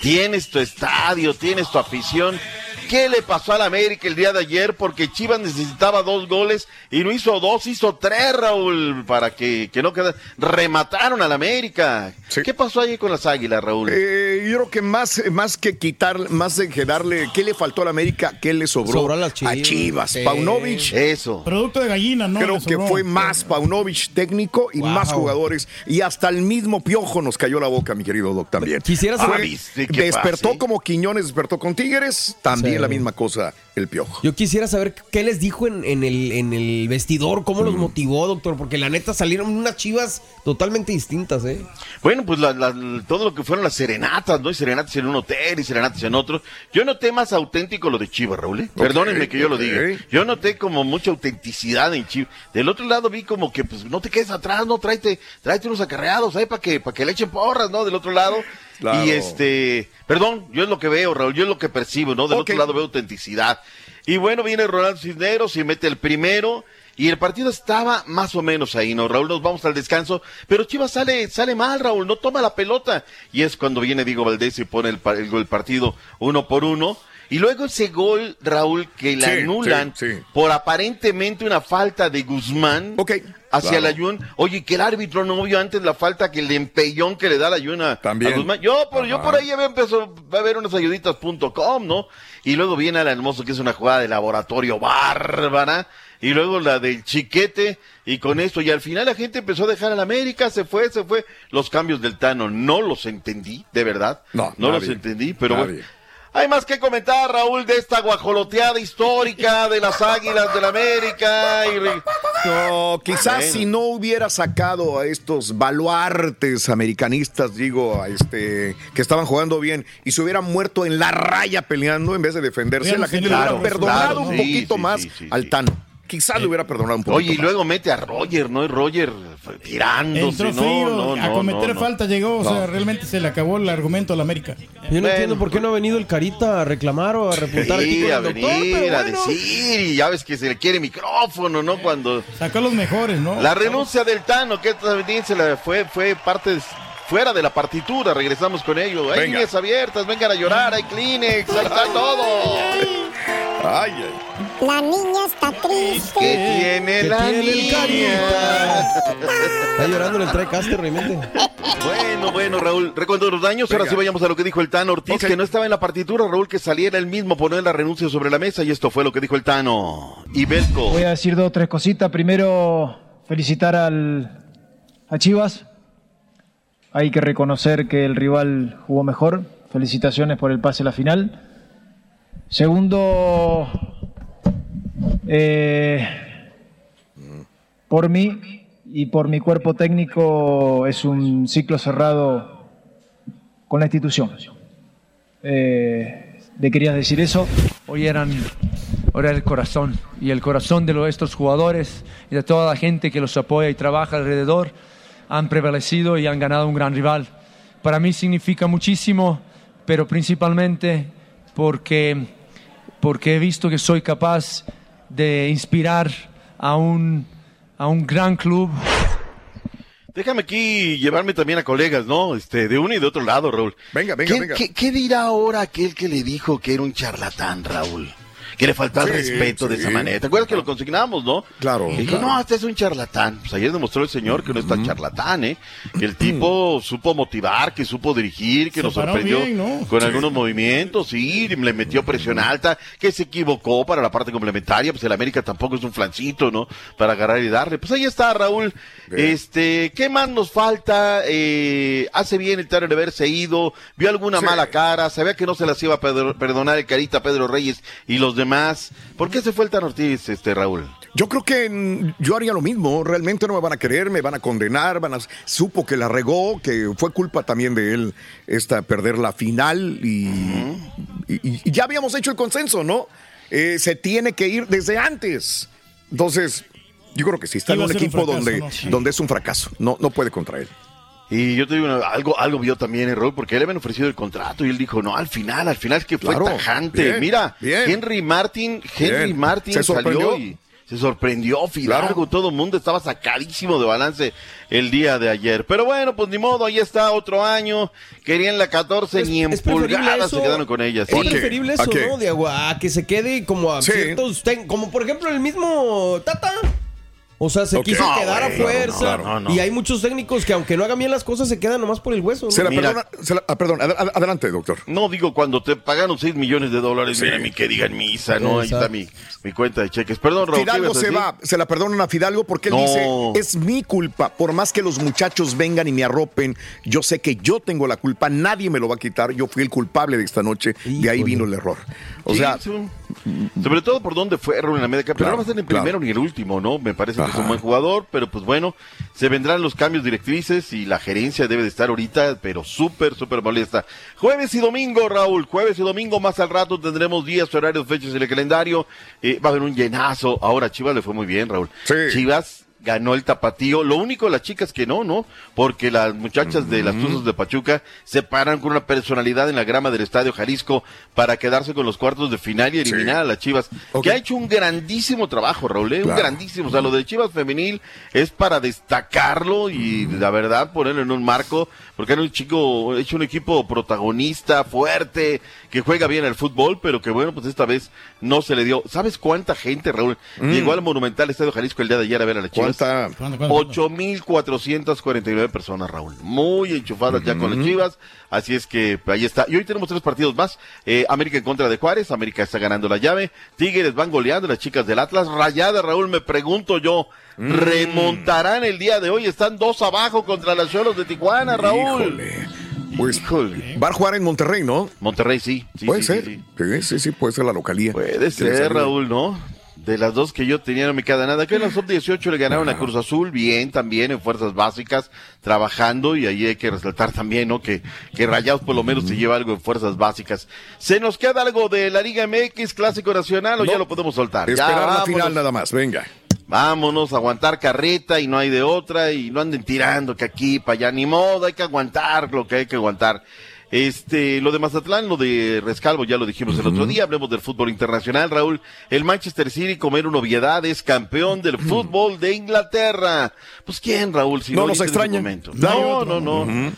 Tienes tu estadio, tienes tu afición. ¿Qué le pasó al América el día de ayer? Porque Chivas necesitaba dos goles y no hizo dos, hizo tres, Raúl, para que, que no quede. Remataron al América. ¿Qué pasó ahí con las águilas, Raúl? Eh, yo creo que más, más que quitar, más de que darle, ¿qué le faltó a la América? ¿Qué le sobró? Sobró a las Chivas. Sí. Paunovic. Eso. Producto de gallina, ¿no? Creo que fue más Paunovic técnico y Wow. más jugadores. Y hasta el mismo Piojo nos cayó la boca, mi querido Doc, también. Quisiera saber- ¿viste qué despertó pase? como Quiñones, despertó con Tigres. También Sí. La misma cosa el Piojo. Yo quisiera saber qué les dijo en, en el, en el vestidor, cómo Mm. los motivó, doctor, porque la neta salieron unas chivas totalmente distintas, ¿eh? Bueno, pues la- la- todo lo que fueron las serenatas, ¿no? Y serenatas en un hotel y serenatas en otro. Yo noté más auténtico lo de Chivas, Raúl. ¿eh? Perdónenme que yo lo diga. Yo noté como mucha autenticidad en Chivas. Del otro lado vi como que, pues, no te quedes atrás, no, tráete, tráete unos acarreados, ¿eh? Para que, para que le echen porras, ¿no? Del otro lado. Claro. Y este, perdón, yo es lo que veo, Raúl, yo es lo que percibo, ¿no? Del otro lado veo autenticidad. Y bueno, viene Ronaldo Cisneros y mete el primero. Y el partido estaba más o menos ahí, ¿no? Raúl, nos vamos al descanso. Pero Chivas sale, sale mal, Raúl, no toma la pelota. Y es cuando viene Diego Valdés y pone el, el partido uno por uno. Y luego ese gol, Raúl, que le Sí, anulan sí, sí. por aparentemente una falta de Guzmán hacia claro. la Jun. Oye, que el árbitro no vio antes la falta que el empellón que le da la Jun a, También. a Guzmán. Yo por, yo por ahí empezado a ver unas ayuditas.com, ¿no? Y luego viene al hermoso que es una jugada de laboratorio bárbara. Y luego la del chiquete, y con esto, y al final la gente empezó a dejar a la América, se fue, se fue. Los cambios del Tano no los entendí, de verdad. No, no los entendí, pero Nadie. bueno. Hay más que comentar, Raúl, de esta guajoloteada histórica de las Águilas del América. Y... No, quizás Bueno. si no hubiera sacado a estos baluartes americanistas, digo, a este, que estaban jugando bien, y se hubieran muerto en la raya peleando en vez de defenderse, la gente le claro, hubiera perdonado claro, un sí, poquito sí, más sí, sí, al sí. Tano. Quizás le hubiera perdonado un poquito Oye, y más. luego mete a Roger, ¿no? Y Roger fue tirándose. Entró frío, no, a cometer no, no. falta llegó, o sea, realmente se le acabó el argumento a la América. Yo no entiendo por qué no ha venido el Carita a reclamar o a repuntar Sí, a doctor, venir, pero a bueno. decir, y ya ves que se le quiere micrófono, ¿no? Cuando... Sacó los mejores, ¿no? La renuncia del Tano, que también se la fue, fue parte de- fuera de la partitura, regresamos con ello. Hay líneas abiertas, vengan a llorar, hay Kleenex, ahí está todo. Ay, ay. La niña está triste. ¿Qué tiene ¿Qué la tiene el niña? Está llorando en el TriCaster realmente. Bueno, bueno, Raúl, recuerdo los daños. Ahora sí vayamos a lo que dijo el Tano Ortiz, que no estaba en la partitura, Raúl, que saliera él mismo poner la renuncia sobre la mesa, y esto fue lo que dijo el Tano. Y Belco. Voy a decir dos o tres cositas. Primero, felicitar al, a Chivas. Hay que reconocer que el rival jugó mejor. Felicitaciones por el pase a la final. Segundo, eh, por mí y por mi cuerpo técnico es un ciclo cerrado con la institución. Eh, ¿Le querías decir eso? Hoy eran, hoy era el corazón y el corazón de estos jugadores y de toda la gente que los apoya y trabaja alrededor han prevalecido y han ganado un gran rival. Para mí significa muchísimo, pero principalmente porque, porque he visto que soy capaz de inspirar a un, a un gran club Déjame aquí llevarme también a colegas, ¿no? Este, de uno y de otro lado, Raúl. Venga, venga, ¿Qué, venga. qué- qué dirá ahora aquel que le dijo que era un charlatán, Raúl? Que le faltó al Sí, respeto de esa manera. ¿Te acuerdas que lo consignamos, no? Claro, claro. no, este es un charlatán. Pues ayer demostró el señor que no es tan charlatán, ¿eh? Que el tipo supo motivar, que supo dirigir, que Se nos sorprendió bien, ¿no? con algunos movimientos, sí, le metió presión alta, que se equivocó para la parte complementaria, pues el América tampoco es un flancito, ¿no? Para agarrar y darle. Pues ahí está, Raúl. Este, ¿qué más nos falta? Eh, hace bien el Tano de haberse ido, vio alguna mala cara, sabía que no se las iba a perdonar el Carita Pedro Reyes y los demás. ¿Por qué se fue el Tano Ortiz, este, Raúl? Yo creo que yo haría lo mismo. Realmente no me van a querer, me van a condenar, van a supo que la regó, que fue culpa también de él esta perder la final y, y- y ya habíamos hecho el consenso, ¿no? Eh, se tiene que ir desde antes. Entonces, yo creo que sí está en un equipo fracaso, donde, donde es un fracaso. No, no puede contra él. Y yo te digo, algo, algo vio también el Raúl, porque le habían ofrecido el contrato y él dijo, no, al final, al final es que fue Claro, tajante. bien, Mira, bien. Henry Martin, Henry Bien. Martin Se salió sorprendió. y se sorprendió, Fidalgo, todo el mundo estaba sacadísimo de balance el día de ayer. Pero bueno, pues ni modo, ahí está otro año. Querían la 14, Es- ni en pulgadas eso- se quedaron con ella. Es preferible ¿A eso? ¿no? De agua, a que se quede como a Sí. ciertos ten- como por ejemplo el mismo Tata. O sea, se Ok. quiso No, quedar a claro, fuerza. no, no, no. Y hay muchos técnicos que aunque no hagan bien las cosas se quedan nomás por el hueso. ¿no? Se la Mira. perdona, se la- ah, perdón, ad- ad- adelante, doctor. No, digo, cuando te pagaron 6 millones de dólares, mira, mi que digan misa, ¿no? Ahí está mi, mi cuenta de cheques. Perdón, Raúl. ¿qué Fidalgo se va, se la perdonan a Fidalgo porque él No. dice, es mi culpa, por más que los muchachos vengan y me arropen, yo sé que yo tengo la culpa, nadie me lo va a quitar, yo fui el culpable de esta noche, de ahí Híjole. vino el error. O Sí, sea, sí. sobre todo por dónde fue Raúl en América, pero Claro, no va a ser el claro. primero ni el último, ¿no? Me parece que es un buen jugador, pero pues bueno, se vendrán los cambios directrices y la gerencia debe de estar ahorita, pero súper, súper molesta. Jueves y domingo, Raúl, jueves y domingo, más al rato tendremos días, horarios, fechas en el calendario, Eh, va a haber un llenazo. Ahora Chivas le fue muy bien, Raúl. Sí. Chivas ganó el tapatío. Lo único, las chicas que no, ¿no? Porque las muchachas de las Tuzos de Pachuca se paran con una personalidad en la grama del Estadio Jalisco para quedarse con los cuartos de final y eliminar a las Chivas, que ha hecho un grandísimo trabajo, Raúl, ¿eh? un grandísimo. O sea, lo de Chivas femenil es para destacarlo y la verdad ponerlo en un marco, porque era un chico, hecho un equipo protagonista, fuerte, que juega bien al fútbol, pero que bueno, pues esta vez no se le dio. ¿Sabes cuánta gente, Raúl, Mm. llegó al Monumental Estadio Jalisco el día de ayer a ver a las Chivas? ¿Cuánta? ¿Cuándo, cuándo, 8.449 personas, Raúl. Muy enchufadas ya con las Chivas. Así es que ahí está. Y hoy tenemos tres partidos más. Eh, América en contra de Juárez. América está ganando la llave. Tigres van goleando las chicas del Atlas. Rayada, Raúl, me pregunto yo. Mm. ¿Remontarán el día de hoy? Están dos abajo contra las Cholos de Tijuana, Raúl. Híjole. Pues va a jugar en Monterrey, ¿no? Monterrey, sí. sí, puede sí, ser. sí, Sí, puede ser la localía. Puede ser. Raúl, ¿no? De las dos que yo tenía no me queda nada. Que en la sub-18 le ganaron a Cruz Azul, bien también en fuerzas básicas, trabajando, y ahí hay que resaltar también, ¿no? Que, que Rayados por lo menos se lleva algo en fuerzas básicas. ¿Se nos queda algo de la Liga MX, Clásico Nacional, o No. ya lo podemos soltar? Ya, Esperar la vámonos. final nada más, venga. Vámonos, aguantar carreta y no hay de otra y no anden tirando que aquí, para allá, ni modo, hay que aguantar lo que hay que aguantar. Este, lo de Mazatlán, lo de Rescalvo, ya lo dijimos el otro día, hablemos del fútbol internacional, Raúl. El Manchester City, comer una obviedad, es campeón del fútbol de Inglaterra. Pues quién, Raúl, si No no, nos extraña. No no, no.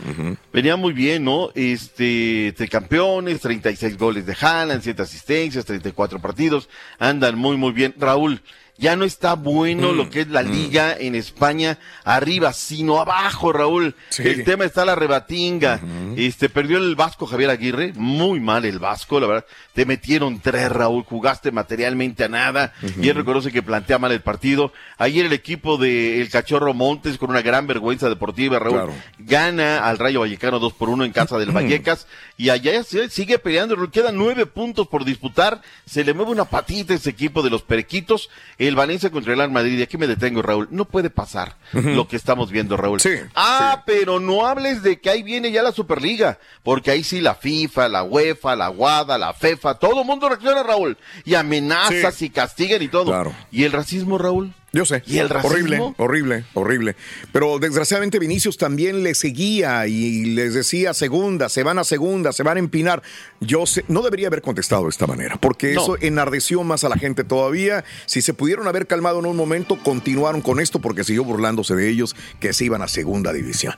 Venía muy bien, ¿no? Este, de campeones, 36 goles de Haaland, 7 asistencias, 34 partidos, andan muy, muy bien. Raúl, ya no está bueno Mm, lo que es la liga en España arriba, sino abajo, Raúl. Sí. El tema está la rebatinga. Este, perdió el Vasco Javier Aguirre, muy mal el Vasco, la verdad. Te metieron tres, Raúl, jugaste materialmente a nada. Y él reconoce que plantea mal el partido. Ayer el equipo de El Cachorro Montes, con una gran vergüenza deportiva, Raúl, Claro. gana al Rayo Vallecano 2 por 1 en casa del Vallecas. Y allá sigue peleando, Raúl. quedan nueve puntos por disputar. Se le mueve una patita a ese equipo de los Perequitos. El Valencia contra el Real Madrid. Y aquí me detengo, Raúl. No puede pasar lo que estamos viendo, Raúl. Sí, ah, pero no hables de que ahí viene ya la Superliga. Porque ahí sí la FIFA, la UEFA, la WADA, la FEFA, todo el mundo reacciona, Raúl. Y amenazas Sí. y castigan y todo. Claro. ¿Y el racismo, Raúl? Yo sé. ¿Y el? Horrible, horrible, horrible. Pero desgraciadamente Vinicius también le seguía y les decía segunda, se van a segunda, se van a empinar. Yo sé, no debería haber contestado de esta manera, porque No. eso enardeció más a la gente todavía. Si se pudieron haber calmado en un momento, continuaron con esto porque siguió burlándose de ellos que se iban a segunda división.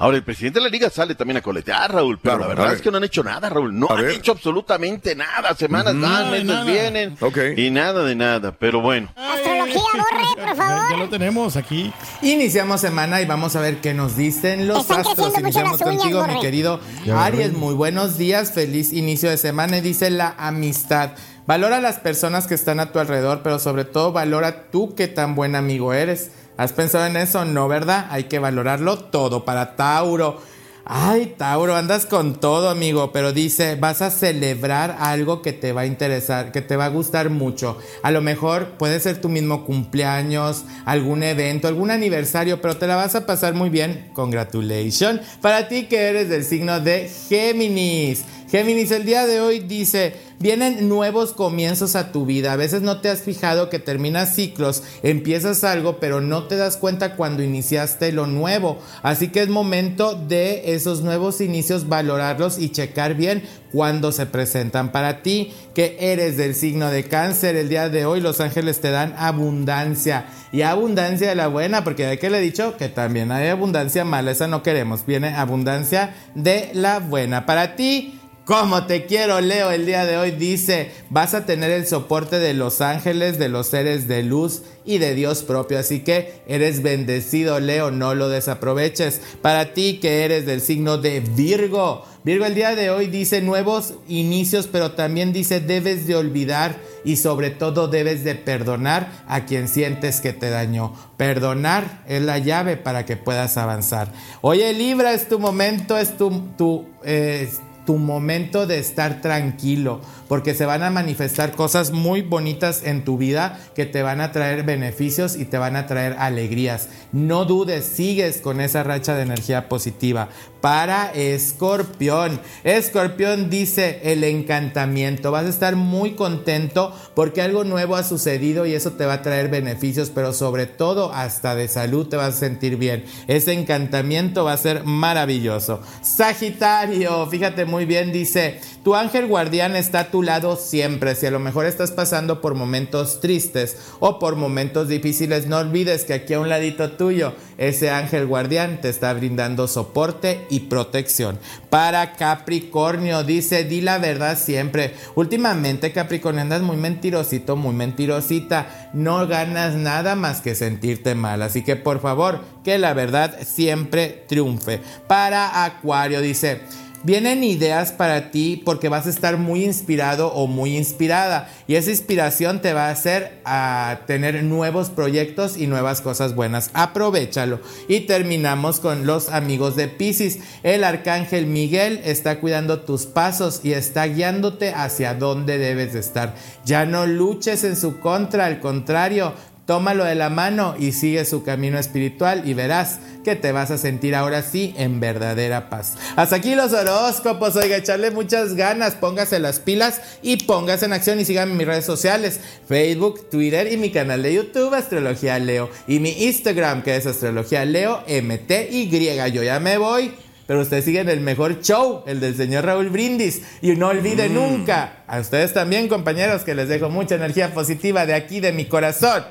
Ahora, el presidente de la liga sale también a coletear, Raúl, pero Claro, la verdad ver. es que no han hecho nada, Raúl. No A han ver. hecho absolutamente nada. Semanas dan, meses nada. vienen. Ok. Y nada de nada, pero bueno. Astrología, borre, por favor. Ya lo tenemos aquí. Iniciamos semana y vamos a ver qué nos dicen los Están astros. Iniciamos contigo, mi querido Aries. Muy buenos días, feliz inicio de semana. Y dice la amistad. Valora a las personas que están a tu alrededor, pero sobre todo valora tú qué tan buen amigo eres. ¿Has pensado en eso? No, ¿verdad? Hay que valorarlo todo para Tauro. Ay, Tauro, andas con todo, amigo, pero dice, vas a celebrar algo que te va a interesar, que te va a gustar mucho. A lo mejor puede ser tu mismo cumpleaños, algún evento, algún aniversario, pero te la vas a pasar muy bien. Congratulations. Para ti que eres del signo de Géminis. Géminis, el día de hoy dice, vienen nuevos comienzos a tu vida. A veces no te has fijado que terminas ciclos, empiezas algo, pero no te das cuenta cuando iniciaste lo nuevo. Así que es momento de esos nuevos inicios valorarlos y checar bien cuando se presentan para ti. Que eres del signo de cáncer, el día de hoy los ángeles te dan abundancia. Y abundancia de la buena, porque de que le he dicho que también hay abundancia mala, esa no queremos. Viene abundancia de la buena. Para ti, como te quiero, Leo, el día de hoy dice, vas a tener el soporte de los ángeles, de los seres de luz y de Dios propio. Así que eres bendecido, Leo, no lo desaproveches. Para ti que eres del signo de Virgo, Virgo el día de hoy dice nuevos inicios, pero también dice debes de olvidar y sobre todo debes de perdonar a quien sientes que te dañó. Perdonar es la llave para que puedas avanzar. Oye, Libra, es tu momento, es tu... eh, tu momento de estar tranquilo, porque se van a manifestar cosas muy bonitas en tu vida que te van a traer beneficios y te van a traer alegrías. No dudes, sigues con esa racha de energía positiva. Para Escorpión. Escorpión dice el encantamiento. Vas a estar muy contento porque algo nuevo ha sucedido y eso te va a traer beneficios, pero sobre todo hasta de salud te vas a sentir bien. Ese encantamiento va a ser maravilloso. Sagitario, fíjate muy bien, dice, tu ángel guardián está a tu lado siempre. Si a lo mejor estás pasando por momentos tristes o por momentos difíciles, no olvides que aquí a un ladito tuyo, ese ángel guardián te está brindando soporte y protección. Para Capricornio, dice, di la verdad siempre. Últimamente, Capricornio, andas muy mentirosito, muy mentirosita. No ganas nada más que sentirte mal. Así que por favor, que la verdad siempre triunfe. Para Acuario, dice, Vienen ideas para ti porque vas a estar muy inspirado o muy inspirada y esa inspiración te va a hacer a tener nuevos proyectos y nuevas cosas buenas. Aprovechalo. Y terminamos con los amigos de Pisces. El arcángel Miguel está cuidando tus pasos y está guiándote hacia donde debes de estar. Ya no luches en su contra, al contrario, Tómalo de la mano y sigue su camino espiritual y verás que te vas a sentir ahora sí en verdadera paz. Hasta aquí los horóscopos. Oiga, echarle muchas ganas. Póngase las pilas y póngase en acción y síganme en mis redes sociales: Facebook, Twitter y mi canal de YouTube, Astrología Leo. Y mi Instagram, que es Astrología Leo MTY. Yo ya me voy. Pero ustedes siguen el mejor show, el del señor Raúl Brindis. Y no olviden nunca, a ustedes también, compañeros, que les dejo mucha energía positiva de aquí, de mi corazón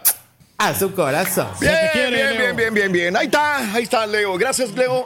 a su corazón. Bien, bien, bien, bien, bien, bien. Ahí está, ahí está, Leo. Gracias, Leo.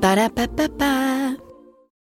Para pa pa pa.